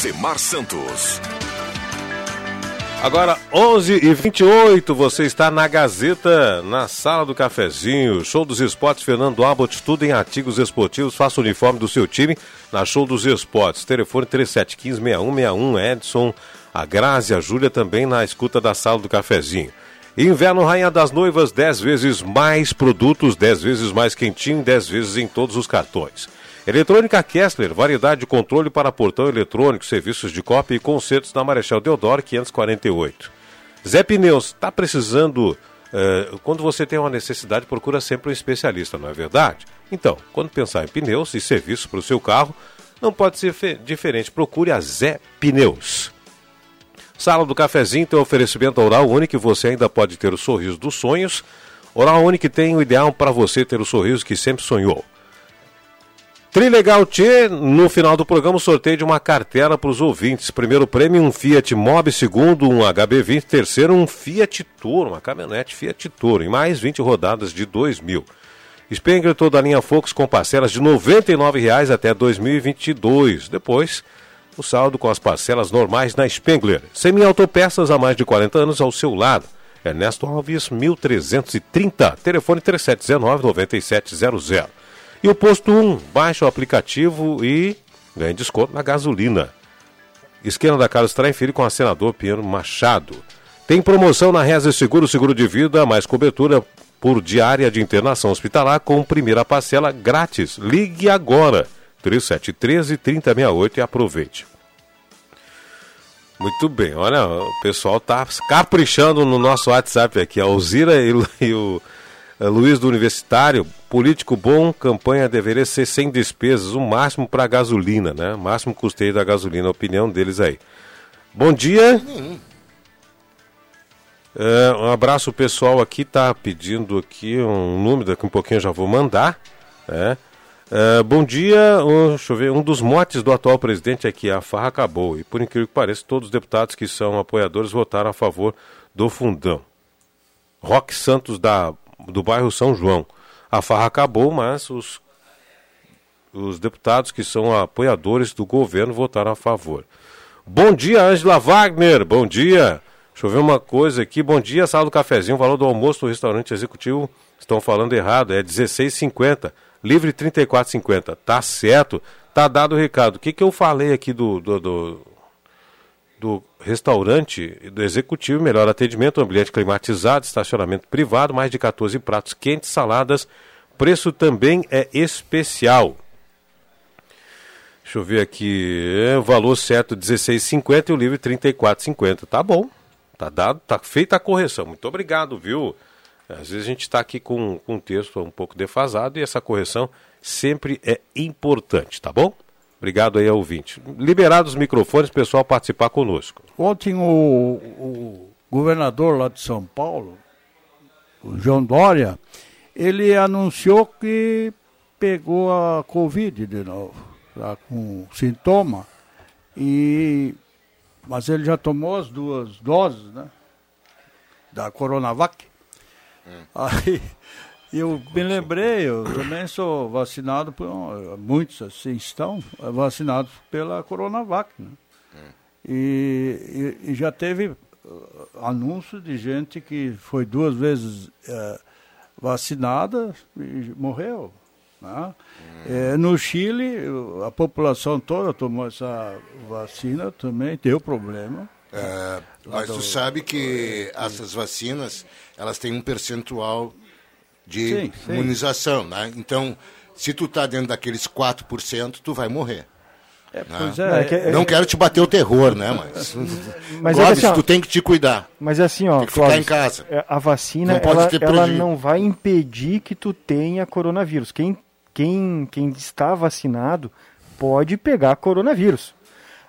Rosemar Santos. Agora, 11 e 28 você está na Gazeta, na sala do cafezinho. Show dos Esportes, Fernando Abbott, tudo em artigos esportivos. Faça o uniforme do seu time na Show dos Esportes. Telefone 3715-6161. Edson, a Grazi, a Júlia também na escuta da sala do cafezinho. Inverno Rainha das Noivas, 10 vezes mais produtos, 10 vezes mais quentinho, 10 vezes em todos os cartões. Eletrônica Kessler, variedade de controle para portão eletrônico, serviços de cópia e consertos na Marechal Deodoro 548. Zé Pneus, está precisando. eh, quando você tem uma necessidade, procura sempre um especialista, não é verdade? Então, quando pensar em pneus e serviços para o seu carro, não pode ser fe- diferente. Procure a Zé Pneus. Sala do Cafezinho tem oferecimento Oral Único e você ainda pode ter o sorriso dos sonhos. Oral Único tem o ideal para você ter o sorriso que sempre sonhou. Trilegal T, no final do programa, sorteio de uma cartela para os ouvintes. Primeiro prêmio, um Fiat Mobi. Segundo, um HB20. Terceiro, um Fiat Toro, uma caminhonete Fiat Toro. E mais 20 rodadas de 2 mil. Spengler toda a linha Focus com parcelas de R$ 99,00 até 2022. Depois, o saldo com as parcelas normais na Spengler. Semi-autopeças há mais de 40 anos ao seu lado. Ernesto Alves, 1330. Telefone 3719-9700. E o posto 1, baixa o aplicativo e ganhe desconto na gasolina. Esquina da Carlos Traem Filho com a senador Piano Machado. Tem promoção na Reza Seguro, seguro de vida, mais cobertura por diária de internação hospitalar com primeira parcela grátis. Ligue agora, 3713 3068 e aproveite. Muito bem, olha, o pessoal tá caprichando no nosso WhatsApp aqui. A Alzira e, o- e o Luiz do Universitário, político bom, campanha deveria ser sem despesas, o máximo para gasolina, né? Máximo custeio da gasolina, a opinião deles aí. Bom dia. É, um abraço pessoal aqui, tá pedindo aqui um número, daqui um pouquinho já vou mandar. né? É, bom dia, um, deixa eu ver, um dos motes do atual presidente é que a farra acabou. E por incrível que pareça, todos os deputados que são apoiadores votaram a favor do fundão. Roque Santos da, do bairro São João. A farra acabou, mas os, os deputados que são apoiadores do governo votaram a favor. Bom dia, Angela Wagner. Bom dia. Deixa eu ver uma coisa aqui. Bom dia, sala do cafezinho. O valor do almoço no restaurante executivo estão falando errado. É 16,50. Livre 34,50. Tá certo. Tá dado o recado. O que, que eu falei aqui do, do, do, do restaurante do executivo? Melhor atendimento, ambiente climatizado, estacionamento privado, mais de 14 pratos quentes, saladas. Preço também é especial. Deixa eu ver aqui. É, o valor certo 16,50 e o livre 34,50. Tá bom. Tá dado, tá feita a correção. Muito obrigado, viu? Às vezes a gente está aqui com, com texto um pouco defasado e essa correção sempre é importante, tá bom? Obrigado aí ao ouvinte. Liberados os microfones, pessoal participar conosco. Ontem o, o governador lá de São Paulo, o João Dória, ele anunciou que pegou a Covid de novo, tá com sintoma. E, mas ele já tomou as duas doses, né? Da Coronavac. Aí eu me lembrei, eu também sou vacinado por muitos assim estão vacinados pela Coronavac, né? E, e- e já teve uh, anúncio de gente que foi duas vezes eh, vacinada e morreu. né? Eh, no Chile, a população toda tomou essa vacina, também deu problema. É, mas tu sabe que essas vacinas, elas têm um percentual de Sim, sim. imunização, né? Então, se tu tá dentro daqueles 4%, tu vai morrer. né? pois é, é que- Não quero te bater o terror, né? Mas, Mas é Clóvis, assim, ó, tu tem que te cuidar. Mas é assim, ó, Tem que ficar Clóvis, em casa. é, A vacina, Não ela, ela não vai impedir que tu tenha coronavírus. Quem, quem, quem está vacinado pode pegar coronavírus.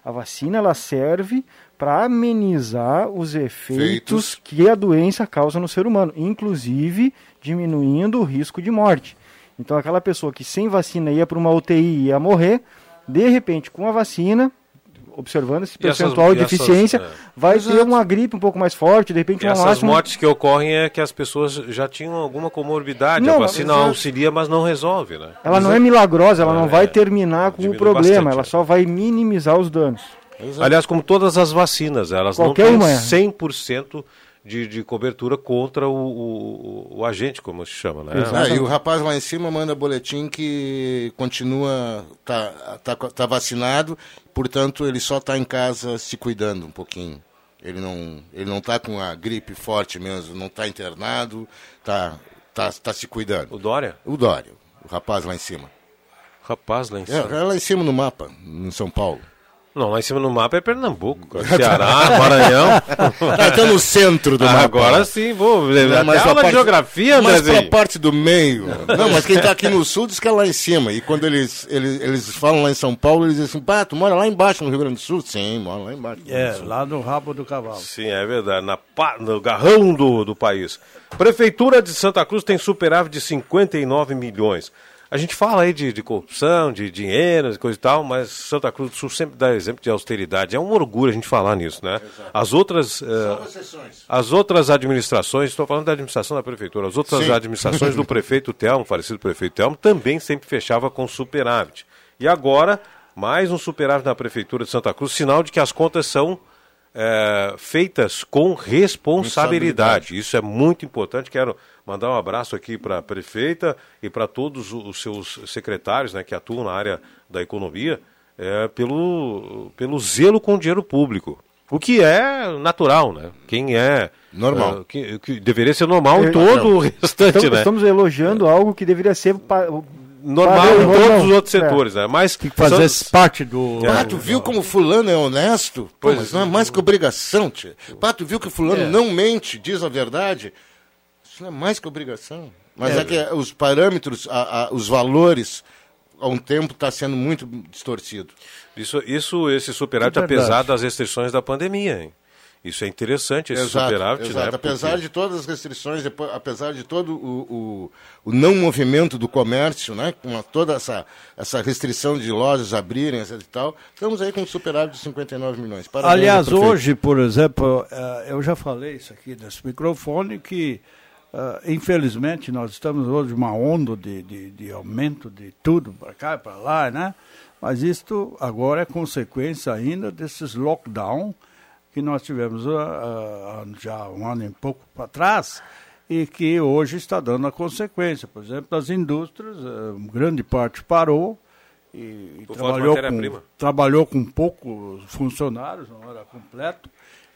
A vacina, ela serve para amenizar os efeitos Feitos. que a doença causa no ser humano, inclusive diminuindo o risco de morte. Então, aquela pessoa que sem vacina ia para uma UTI e ia morrer, de repente, com a vacina, observando esse E essas- percentual de e essas, eficiência, é. vai ter uma gripe um pouco mais forte, de repente E uma essas máxima... mortes que ocorrem é que as pessoas já tinham alguma comorbidade. Não, a vacina exato. auxilia, mas não resolve, né? Ela não é milagrosa, ela não É, vai terminar com o problema, bastante, ela é. só vai minimizar os danos. Aliás, como todas as vacinas, elas Qualquer não uma é. têm 100% de, de cobertura contra o, o, o agente, como se chama, né? É, e o rapaz lá em cima manda boletim que continua, tá, tá, tá vacinado, portanto ele só está em casa se cuidando um pouquinho. Ele não, ele não tá com a gripe forte mesmo, não está internado, tá, tá, tá se cuidando. O Dória? O Dória, o rapaz lá em cima. Rapaz, lá em É, cima. é lá em cima no mapa, em São Paulo. Não, lá em cima no mapa é Pernambuco, cara. Ceará, Maranhão. Ah, tá no centro do Ah, mapa. Agora sim, vou. Não, mas aula pra de geografia, Mas pra parte do meio. Não, mas quem tá aqui no sul diz que é lá em cima. E quando eles, eles, eles falam lá em São Paulo, eles dizem assim, pá, tu mora lá embaixo no Rio Grande do Sul? Sim, mora lá embaixo. no É, lá no rabo do cavalo. Sim, é verdade. Na, no garrão do, do país. Prefeitura de Santa Cruz tem superávit de 59 milhões. A gente fala aí de, de corrupção, de dinheiro, de coisa e tal, mas Santa Cruz do Sul sempre dá exemplo de austeridade. É um orgulho a gente falar nisso, né? As outras. eh, as outras administrações, estou falando da administração da prefeitura, as outras Sim. administrações do prefeito Telmo, falecido prefeito Telmo, também sempre fechava com superávit. E agora, mais um superávit na prefeitura de Santa Cruz, sinal de que as contas são é, feitas com responsabilidade. Isso é muito importante. Quero mandar um abraço aqui para a prefeita e para todos os seus secretários né, que atuam na área da economia é, pelo, pelo zelo com o dinheiro público. O que é natural, né? Quem é. Normal. é, que, que deveria ser normal em todo o restante, estamos, né? estamos elogiando algo que deveria ser pa- Normal em todos normal. os outros É. setores, né? Mas Fazer só- parte do. Tu viu como fulano é honesto? Pô, Pois mas não é mais que obrigação, tia. Pá, tu viu que fulano É. não mente, diz a verdade? Isso não é mais que obrigação. Mas é, É. que os parâmetros, a- a- os valores, há um tempo está sendo muito distorcido. Isso, isso, esse superávit, É apesar das restrições da pandemia, hein? Isso é interessante, esse Exato, superávit, exato. né? Apesar Porque- de todas as restrições, depois- apesar de todo o, o, o não movimento do comércio, né, com a- toda essa, essa restrição de lojas abrirem etc e tal, estamos aí com um superávit de 59 milhões. Parabéns Aliás, hoje, por exemplo, eh, eu já falei isso aqui nesse microfone, que eh, infelizmente nós estamos hoje numa onda de, de, de aumento de tudo para cá e para lá, né? Mas isto agora é consequência ainda desses lockdown que nós tivemos ah, ah, já um ano e pouco para trás e que hoje está dando a consequência. Por exemplo, as indústrias, grande parte parou e, e trabalhou com, trabalhou com poucos funcionários, não era completo,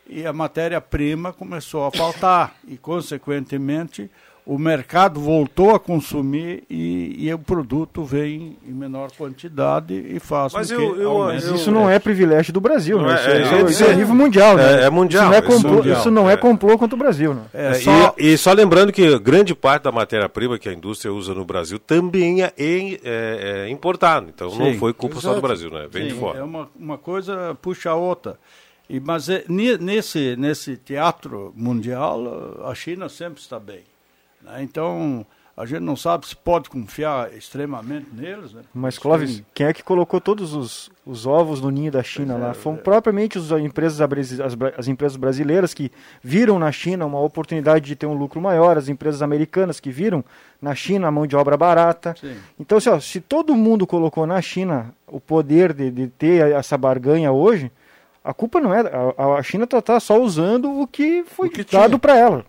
e a matéria-prima começou a faltar. E, consequentemente, o mercado voltou a consumir e, e o produto vem em menor quantidade e faz Mas com que eu- eu- isso não é privilégio do Brasil, Não né? é- Isso, é, é, eu isso ia é- dizer- isso é nível mundial, né? É- é mundial, Isso não é, isso é complô, mundial, isso não é é. complô contra o Brasil, né? É, e, e só lembrando que grande parte da matéria-prima que a indústria usa no Brasil também é, é- é importada. Então não Sim. foi culpa só do. Brasil, né? Vem de Sim, fora. É uma, uma coisa puxa a outra. E, mas é, ne- nesse, nesse teatro mundial, a China sempre está bem. né? Então, a gente não sabe se pode confiar extremamente neles. Né? Mas, Clóvis, têm- quem é que colocou todos os, os ovos no ninho da China lá? Foram propriamente as empresas, as, as empresas brasileiras que viram na China uma oportunidade de ter um lucro maior, as empresas americanas que viram na China a mão de obra barata. Sim. Então, assim, ó, se todo mundo colocou na China o poder de, de ter essa barganha hoje, a culpa não é. A, a China está só usando o que foi dado para ela.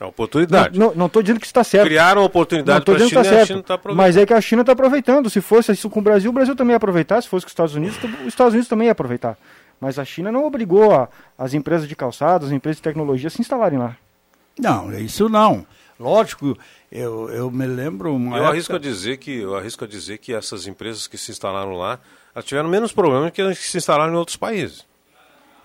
É oportunidade. Não estou dizendo que está certo. Criaram oportunidade estou para a dizendo China que e tá a certo. China está aproveitando. Mas é que a China está aproveitando. Se fosse isso com o Brasil, o Brasil também ia aproveitar. Se fosse com os Estados Unidos, os Estados Unidos também ia aproveitar. Mas a China não obrigou a- as empresas de calçados, as empresas de tecnologia a se instalarem lá. Não, isso não. Lógico, eu, eu me lembro uma Eu época- arrisco a dizer que eu arrisco a dizer que essas empresas que se instalaram lá tiveram menos problemas que as que se instalaram em outros países.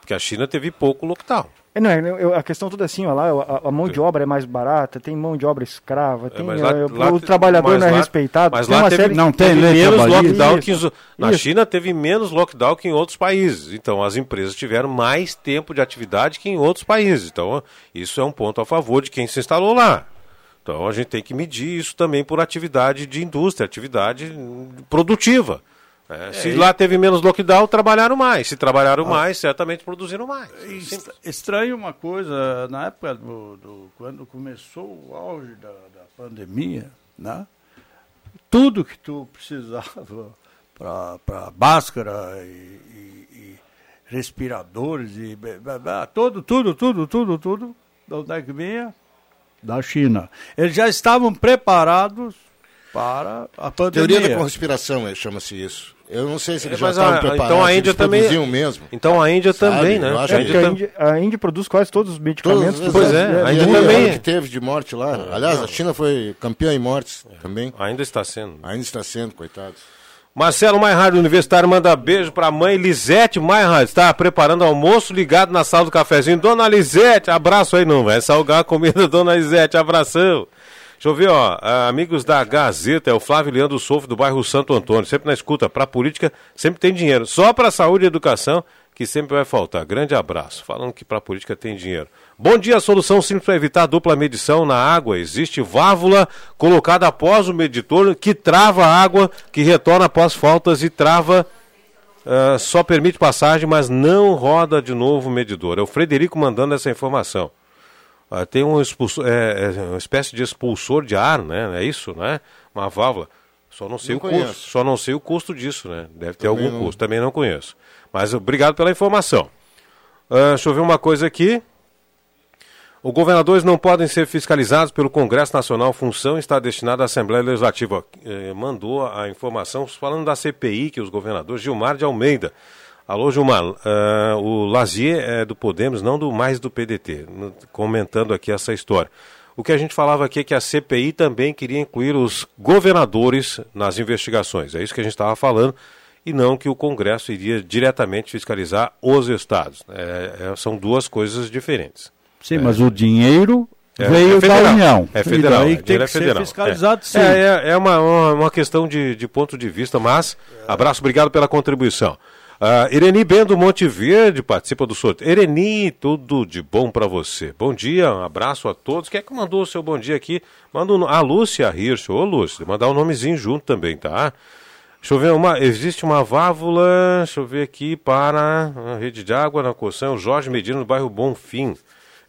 Porque a China teve pouco lockdown. É, não, é, eu- a questão toda assim, ó, lá a, a mão de obra é mais barata, tem mão de obra escrava, tem, mas lá- é, lá o trabalhador não é lá- respeitado. Mas tem lá uma teve, série- não tem menos lockdown que Isso, na isso. China teve menos lockdown que em outros países. Então as empresas tiveram mais tempo de atividade que em outros países. Então isso é um ponto a favor de quem se instalou lá. Então a gente tem que medir isso também por atividade de indústria, atividade produtiva. É, se e- lá teve menos lockdown, trabalharam mais. Se trabalharam mais, certamente produziram mais. Est- Estranho uma coisa, na época do, do- quando começou o auge da, da pandemia, né? tudo que tu precisava para máscara e, e- e respiradores e tudo, tudo, tudo, tudo, tudo, de onde é que vinha? Da China. Eles já estavam preparados para a pandemia. Teoria da conspiração, eh, chama-se isso. Eu não sei se eles É, já a- preparados. então a Índia também- produziam mesmo. Então a Índia Sabe? também, né? Eu acho A É, Índia a Índia, a Índia produz quase todos os medicamentos. Todos, do- Pois é, a Índia também. que teve de morte lá. Aliás, a China foi campeã em mortes também. Ainda está sendo. Ainda está sendo, coitados. Marcelo Mairard, Universitário, manda beijo pra mãe Lisete Mairard. Está preparando almoço ligado na sala do cafezinho. Dona Lisete, abraço aí, não vai salgar a comida, Dona Lisete, abração. Deixa eu ver, ó, ah, amigos da Gazeta, é o Flávio Leandro Sofo do bairro Santo Antônio, sempre na escuta, pra política sempre tem dinheiro, só pra saúde e educação que sempre vai faltar. Grande abraço, falando que pra política tem dinheiro. Bom dia, solução simples para evitar dupla medição na água. Existe válvula colocada após o meditor que trava a água, que retorna após faltas e trava Uh, só permite passagem, mas não roda de novo o medidor. É o Frederico mandando essa informação. Uh, tem um expulsor, é, é, uma espécie de expulsor de ar, né? É isso, né? Uma válvula. Só não sei Não o conheço. custo. Só não sei o custo disso, né? Deve ter Também algum não. custo. Também não conheço. Mas obrigado pela informação. Ah, deixa eu ver uma coisa aqui. Os governadores não podem ser fiscalizados pelo Congresso Nacional. Função está destinada à Assembleia Legislativa. Eh, mandou a informação falando da CPI que os governadores Gilmar de Almeida. Alô, Gilmar. ah, o Lazier é do Podemos, não do mais do PDT. Comentando aqui essa história. O que a gente falava aqui é que a CPI também queria incluir os governadores nas investigações. É isso que a gente estava falando. E não que o Congresso iria diretamente fiscalizar os estados. É, é, são duas coisas diferentes. Sim, mas o dinheiro É, veio é federal, da União. É federal. E daí é, tem dinheiro que é federal. ser fiscalizado, é. sim. É, é, é uma, uma, uma questão de, de ponto de vista, mas abraço, obrigado pela contribuição. Ah, Ireni Bendo Monte Verde participa do sorteio. Ireni, tudo de bom para você. Bom dia, um abraço a todos. Quem é que mandou o seu bom dia aqui? Manda um, a Lúcia Hirsch. Ô, Lúcia, mandar um nomezinho junto também, tá? Deixa eu ver, uma, existe uma válvula, deixa eu ver aqui, para a rede de água na Coção, Jorge Medina, no bairro Bonfim.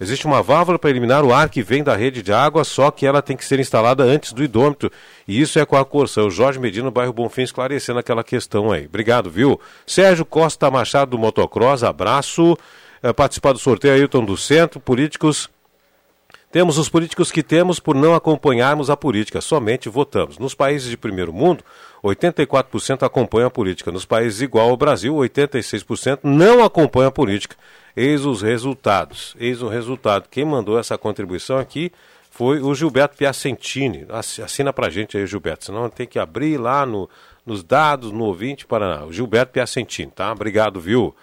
Existe uma válvula para eliminar o ar que vem da rede de água, só que ela tem que ser instalada antes do idômetro. E isso é com a Corção. Jorge Medina, no bairro Bonfim, esclarecendo aquela questão aí. Obrigado, viu? Sérgio Costa Machado, do Motocross, abraço. É, participar do sorteio, Ailton do Centro, políticos temos os políticos que temos por não acompanharmos a política, somente votamos. Nos países de primeiro mundo, 84% acompanham a política. Nos países igual ao Brasil, 86% não acompanham a política. Eis os resultados. Eis o resultado. Quem mandou essa contribuição aqui foi o Gilberto Piacentini. Assi- Assina pra gente aí, Gilberto, senão tem que abrir lá no, nos dados, no ouvinte, para o Gilberto Piacentini, tá? Obrigado, viu?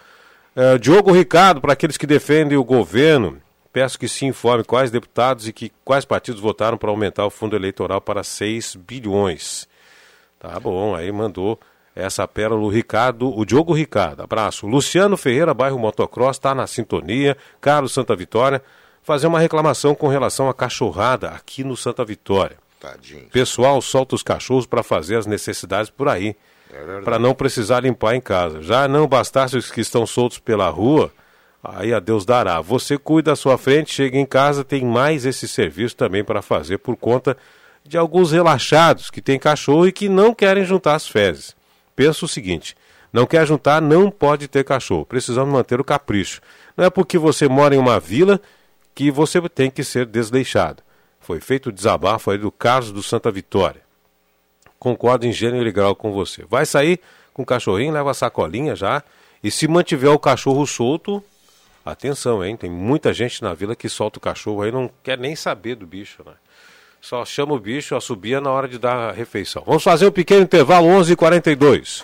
Eh, Diogo Ricardo, para aqueles que defendem o governo, peço que se informe quais deputados e que, quais partidos votaram para aumentar o fundo eleitoral para 6 bilhões. Tá bom, aí mandou essa pérola o Ricardo, o Diogo Ricardo. Abraço. Luciano Ferreira, bairro Motocross, está na sintonia. Carlos Santa Vitória, fazer uma reclamação com relação à cachorrada aqui no Santa Vitória. Tadinho. Pessoal solta os cachorros para fazer as necessidades por aí, É para não precisar limpar em casa. Já não bastasse os que estão soltos pela rua, aí a Deus dará. Você cuida da sua frente, chega em casa, tem mais esse serviço também para fazer por conta de alguns relaxados que têm cachorro e que não querem juntar as fezes. Pensa o seguinte: não quer juntar, não pode ter cachorro. Precisamos manter o capricho. Não é porque você mora em uma vila que você tem que ser desleixado. Foi feito o desabafo aí do Carlos do Santa Vitória. Concordo em gênero e grau com você. Vai sair com o cachorrinho, leva a sacolinha já. E se mantiver o cachorro solto, atenção, hein? Tem muita gente na vila que solta o cachorro aí não quer nem saber do bicho, né? Só chama o bicho, assobia na hora de dar a refeição. Vamos fazer um pequeno intervalo, 11h42.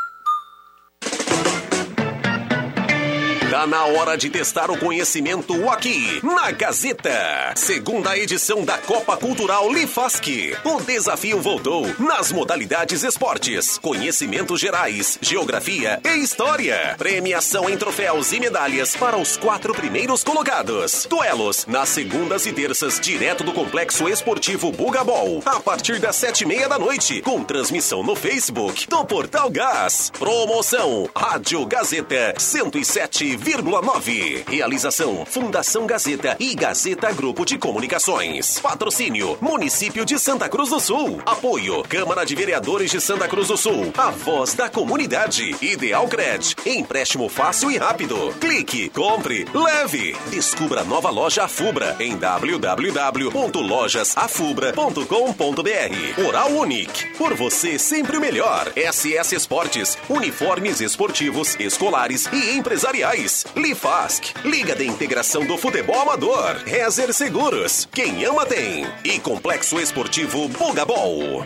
Tá na hora de testar o conhecimento aqui, na Gazeta. Segunda edição da Copa Cultural Lifask. O desafio voltou nas modalidades esportes, conhecimentos gerais, geografia e história. Premiação em troféus e medalhas para os quatro primeiros colocados. Duelos nas segundas e terças, direto do Complexo Esportivo Bugabol, a partir das sete e meia da noite, com transmissão no Facebook do Portal Gás. Promoção Rádio Gazeta 107,9. Realização Fundação Gazeta e Gazeta Grupo de Comunicações. Patrocínio Município de Santa Cruz do Sul. Apoio Câmara de Vereadores de Santa Cruz do Sul. A voz da comunidade. Ideal Cred. Empréstimo fácil e rápido. Clique, compre, leve. Descubra nova loja Afubra em www.lojasafubra.com.br. Oral Unique. Por você sempre o melhor. SS Esportes. Uniformes esportivos, escolares e empresariais. Lifask. Liga de Integração do Futebol Amador. Rezer Seguros. Quem ama tem. E Complexo Esportivo Bugabol.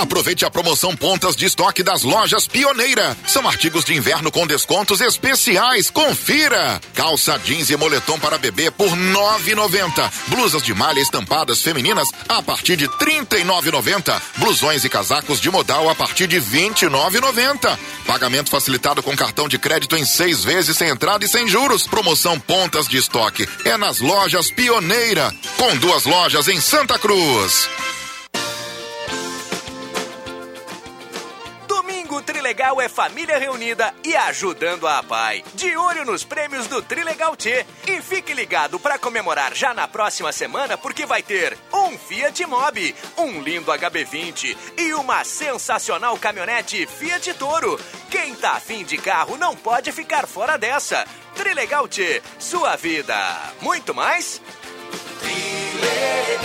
Aproveite a promoção Pontas de Estoque das lojas Pioneira. São artigos de inverno com descontos especiais. Confira! Calça jeans e moletom para bebê por 9,90. Blusas de malha estampadas femininas a partir de 39,90. Blusões e casacos de modal a partir de 29,90. Pagamento facilitado com cartão de crédito em seis vezes sem entrada e sem juros. Promoção Pontas de Estoque é nas lojas Pioneira, com duas lojas em Santa Cruz. Trilegal é família reunida e ajudando a pai. De olho nos prêmios do Trilegal T. E fique ligado para comemorar já na próxima semana, porque vai ter um Fiat Mobi, um lindo HB20 e uma sensacional caminhonete Fiat Toro. Quem tá afim de carro não pode ficar fora dessa. Trilegal T, sua vida. Muito mais? Trilegal.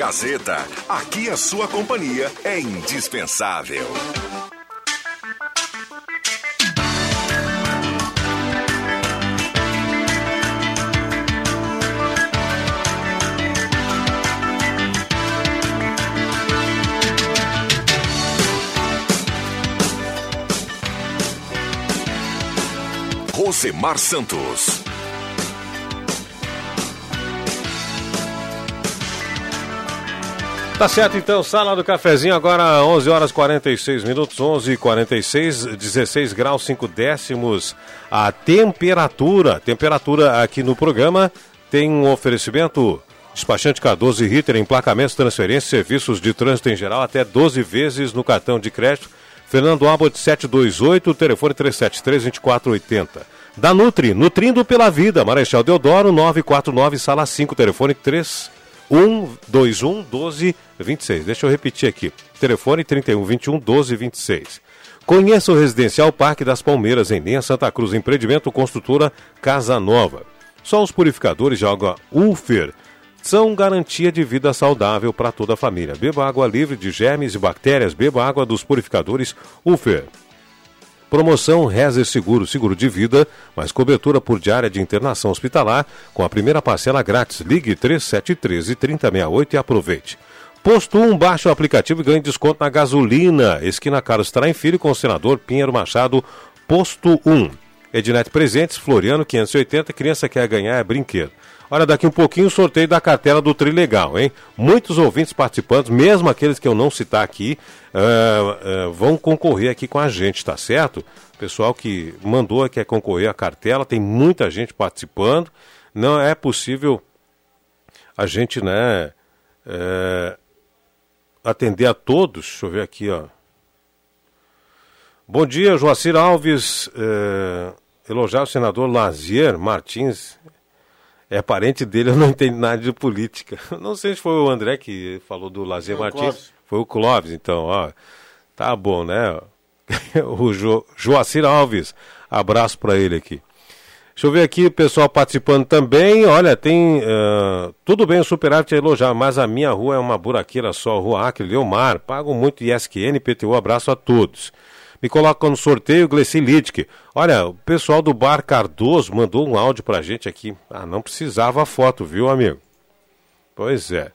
Gazeta, aqui a sua companhia é indispensável. Rosemar Santos. Tá certo então, sala do cafezinho agora 11 horas 46 minutos, 11 e 46, 16 graus 5 décimos a temperatura. Temperatura aqui no programa tem um oferecimento despachante K12 Ritter, emplacamentos, transferências, serviços de trânsito em geral até 12 vezes no cartão de crédito. Fernando Abbott 728, telefone 373 2480. Da Nutri, nutrindo pela vida, Marechal Deodoro 949, sala 5, telefone 3 121 12 26. Deixa eu repetir aqui. Telefone 31 21 12 26. Conheça o Residencial Parque das Palmeiras, em linha Santa Cruz, empreendimento construtora Casa Nova. Só os purificadores de água Ulfer são garantia de vida saudável para toda a família. Beba água livre de germes e bactérias, beba água dos purificadores Ulfer. Promoção Rezer Seguro, seguro de vida, mais cobertura por diária de internação hospitalar, com a primeira parcela grátis. Ligue 3713 3068 e aproveite. Posto 1, baixe o aplicativo e ganhe desconto na gasolina. Esquina Carlos Traem Filho com o senador Pinheiro Machado, Posto 1. Ednet Presentes, Floriano 580, criança quer ganhar é brinquedo. Olha, daqui um pouquinho o sorteio da cartela do Trilegal, hein? Muitos ouvintes participantes, mesmo aqueles que eu não citar aqui, uh, uh, vão concorrer aqui com a gente, tá certo? Pessoal que mandou quer concorrer à cartela, tem muita gente participando. Não é possível a gente, né, uh, atender a todos. Deixa eu ver aqui, ó. Bom dia, Joacir Alves. elogiar o senador Lazier Martins é parente dele, eu não entendo nada de política. Não sei se foi o André que falou do Lazer Não, Martins. Clóvis. Foi o Clóvis, então, ó. Tá bom, né? o jo, Joacir Alves, abraço para ele aqui. Deixa eu ver aqui o pessoal participando também. Olha, tem. Uh, tudo bem o superávit é elogiar, mas a minha rua é uma buraqueira só. Rua Acre, Leomar. Pago muito ISQN, PTU. Abraço a todos. Me coloca no sorteio, Gleci Littke. Olha, o pessoal do Bar Cardoso mandou um áudio pra gente aqui. Ah, não precisava foto, viu, amigo? Pois é.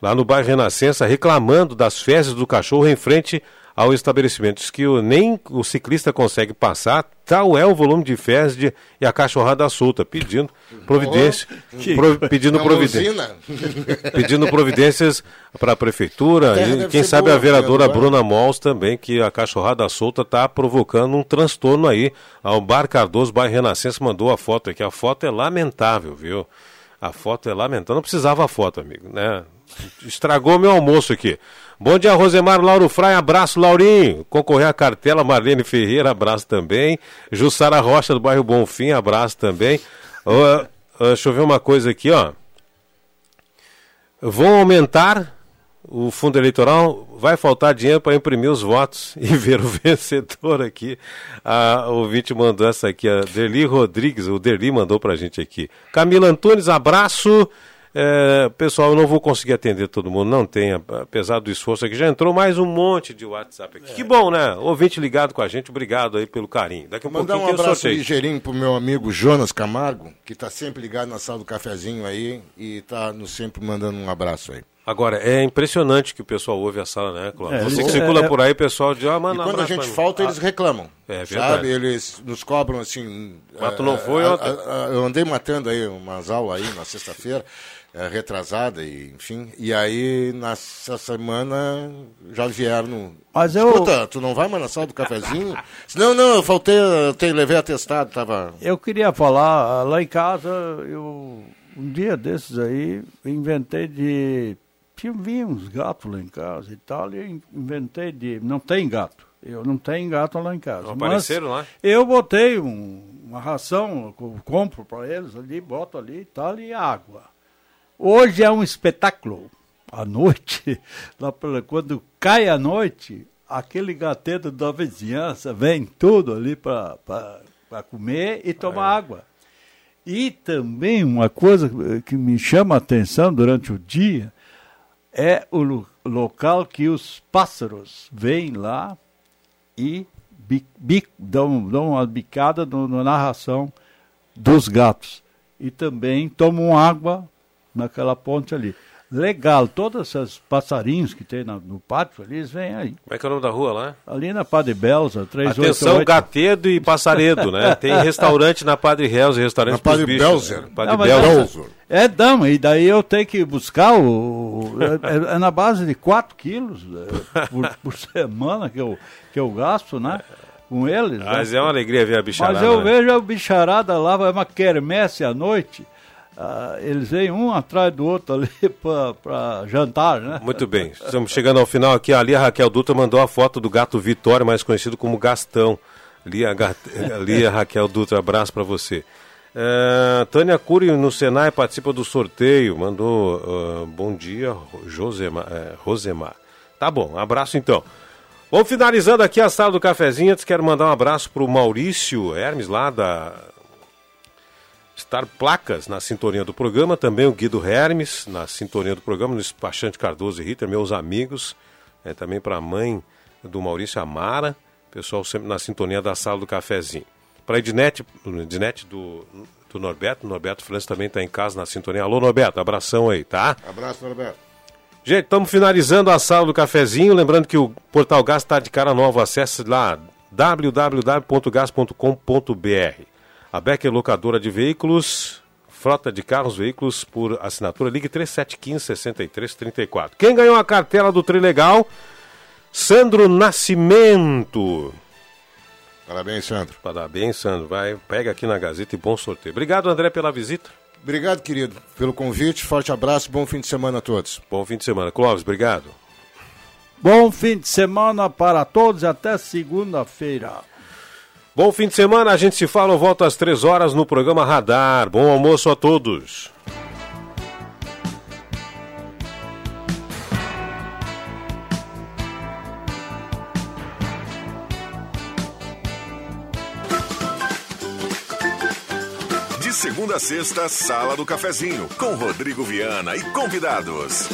Lá no bairro Renascença, reclamando das fezes do cachorro em frente ao estabelecimento. Diz que o, nem o ciclista consegue passar, tal é o volume de fezes de, e a cachorrada solta, pedindo providência, Oh, pro, pedindo é providência, pedindo providências para a prefeitura e quem sabe boa, a vereadora vereadora. Bruna Mols também, que a cachorrada solta está provocando um transtorno aí. Ao Bar Cardoso, bairro Renascença, mandou a foto aqui. A foto é lamentável, viu? A foto é lamentável. Não precisava a foto, amigo, né? Estragou meu almoço aqui. Bom dia, Rosemar Lauro Fraia. Abraço, Laurinho. Concorrer à cartela, Marlene Ferreira. Abraço também. Jussara Rocha, do bairro Bonfim. Abraço também. Ó, ó, deixa eu ver uma coisa aqui, ó. Vão aumentar o fundo eleitoral, vai faltar dinheiro para imprimir os votos e ver o vencedor aqui. A ouvinte mandou essa aqui, a Derli Rodrigues, o Derli mandou para a gente aqui. Camila Antunes, abraço. É, pessoal, eu não vou conseguir atender todo mundo, não tem, apesar do esforço aqui. Já entrou mais um monte de WhatsApp aqui. Que bom, né? Ouvinte ligado com a gente, obrigado aí pelo carinho. Daqui a Mandar pouquinho um abraço sorteio. ligeirinho pro meu amigo Jonas Camargo, que está sempre ligado na sala do cafezinho aí e está sempre mandando um abraço aí. Agora, é impressionante que o pessoal ouve a sala, né, Cláudio? É, Você que eles- circula é- por aí, o pessoal diz, ah, mano, e quando a gente falta, Ah, eles reclamam. É verdade. Sabe? Eles nos cobram assim. Mas tu eh, não foi a- ontem? a- a- Eu andei matando aí umas aulas aí na sexta-feira, retrasada, e, enfim. E aí, nessa semana, já vieram. No... Mas eu- Escuta, tu não vai mais na sala do cafezinho? não, não, eu faltei, eu te, levei atestado, tava. Eu queria falar, ah, lá em casa, eu um dia desses aí, inventei de. Tinha uns gatos lá em casa e tal, e eu inventei de. Não tem gato. Eu não tenho gato lá em casa. Não apareceram lá? Eu botei um- uma ração, compro para eles ali, boto ali e tal, e água. Hoje é um espetáculo. À noite, lá pela, quando cai a noite, aquele gateto da vizinhança vem tudo ali para comer e tomar água. E também uma coisa que me chama a atenção durante o dia é o lo- local que os pássaros vêm lá e dão, dão uma bicada no- na narração dos gatos. E também tomam água naquela ponte ali. Legal, todos esses passarinhos que tem na- no pátio ali, eles vêm aí. Como é que é o nome da rua lá? Ali na Padre Belza, 388. Atenção, Gatedo e Passaredo, né? Tem restaurante na Padre Reus e restaurante Na Padre bichos, Belzer. né? Padre Não, Belzer. É, é dama, e daí eu tenho que buscar o. É, é na base de 4 quilos é, por, por semana que eu, que eu gasto, né? Com eles. né? Mas é uma alegria ver a bicharada. Mas eu né? vejo a bicharada lá, vai uma quermesse à noite. Ah, eles vêm um atrás do outro ali para jantar, né? Muito bem, estamos chegando ao final aqui. Ali a Raquel Dutra mandou a foto do gato Vitória, mais conhecido como Gastão. Ali a, Ga- ali a Raquel Dutra, abraço para você. É, Tânia Cury no Senai participa do sorteio, mandou ah, bom dia, Josemar, é, Rosemar. Tá bom, abraço então. Vamos finalizando aqui a sala do cafezinho. Antes quero mandar um abraço para o Maurício Hermes, lá da Star Placas na sintonia do programa, também o Guido Hermes na sintonia do programa, no Despachante Cardoso e Ritter, meus amigos, é, também para a mãe do Maurício Amara, pessoal sempre na sintonia da sala do cafezinho. Para a Ednet, Ednet do, do Norberto, Norberto França também está em casa na sintonia. Alô Norberto, abração aí, tá? Abraço, Norberto. Gente, estamos finalizando a sala do cafezinho. Lembrando que o Portal Gás está de cara nova. Acesse lá www.gas.com.br. A Becker Locadora de Veículos, frota de carros, veículos por assinatura. Ligue 3715-6334. Quem ganhou a cartela do Trilegal? Sandro Nascimento. Parabéns, Sandro. Parabéns, Sandro. Vai, pega aqui na Gazeta e bom sorteio. Obrigado, André, pela visita. Obrigado, querido, pelo convite. Forte abraço, bom fim de semana a todos. Bom fim de semana. Clóvis, obrigado. Bom fim de semana para todos, até segunda-feira. Bom fim de semana, a gente se fala, eu volto às três horas no programa Radar. Bom almoço a todos. De segunda a sexta, Sala do Cafezinho, com Rodrigo Viana e convidados.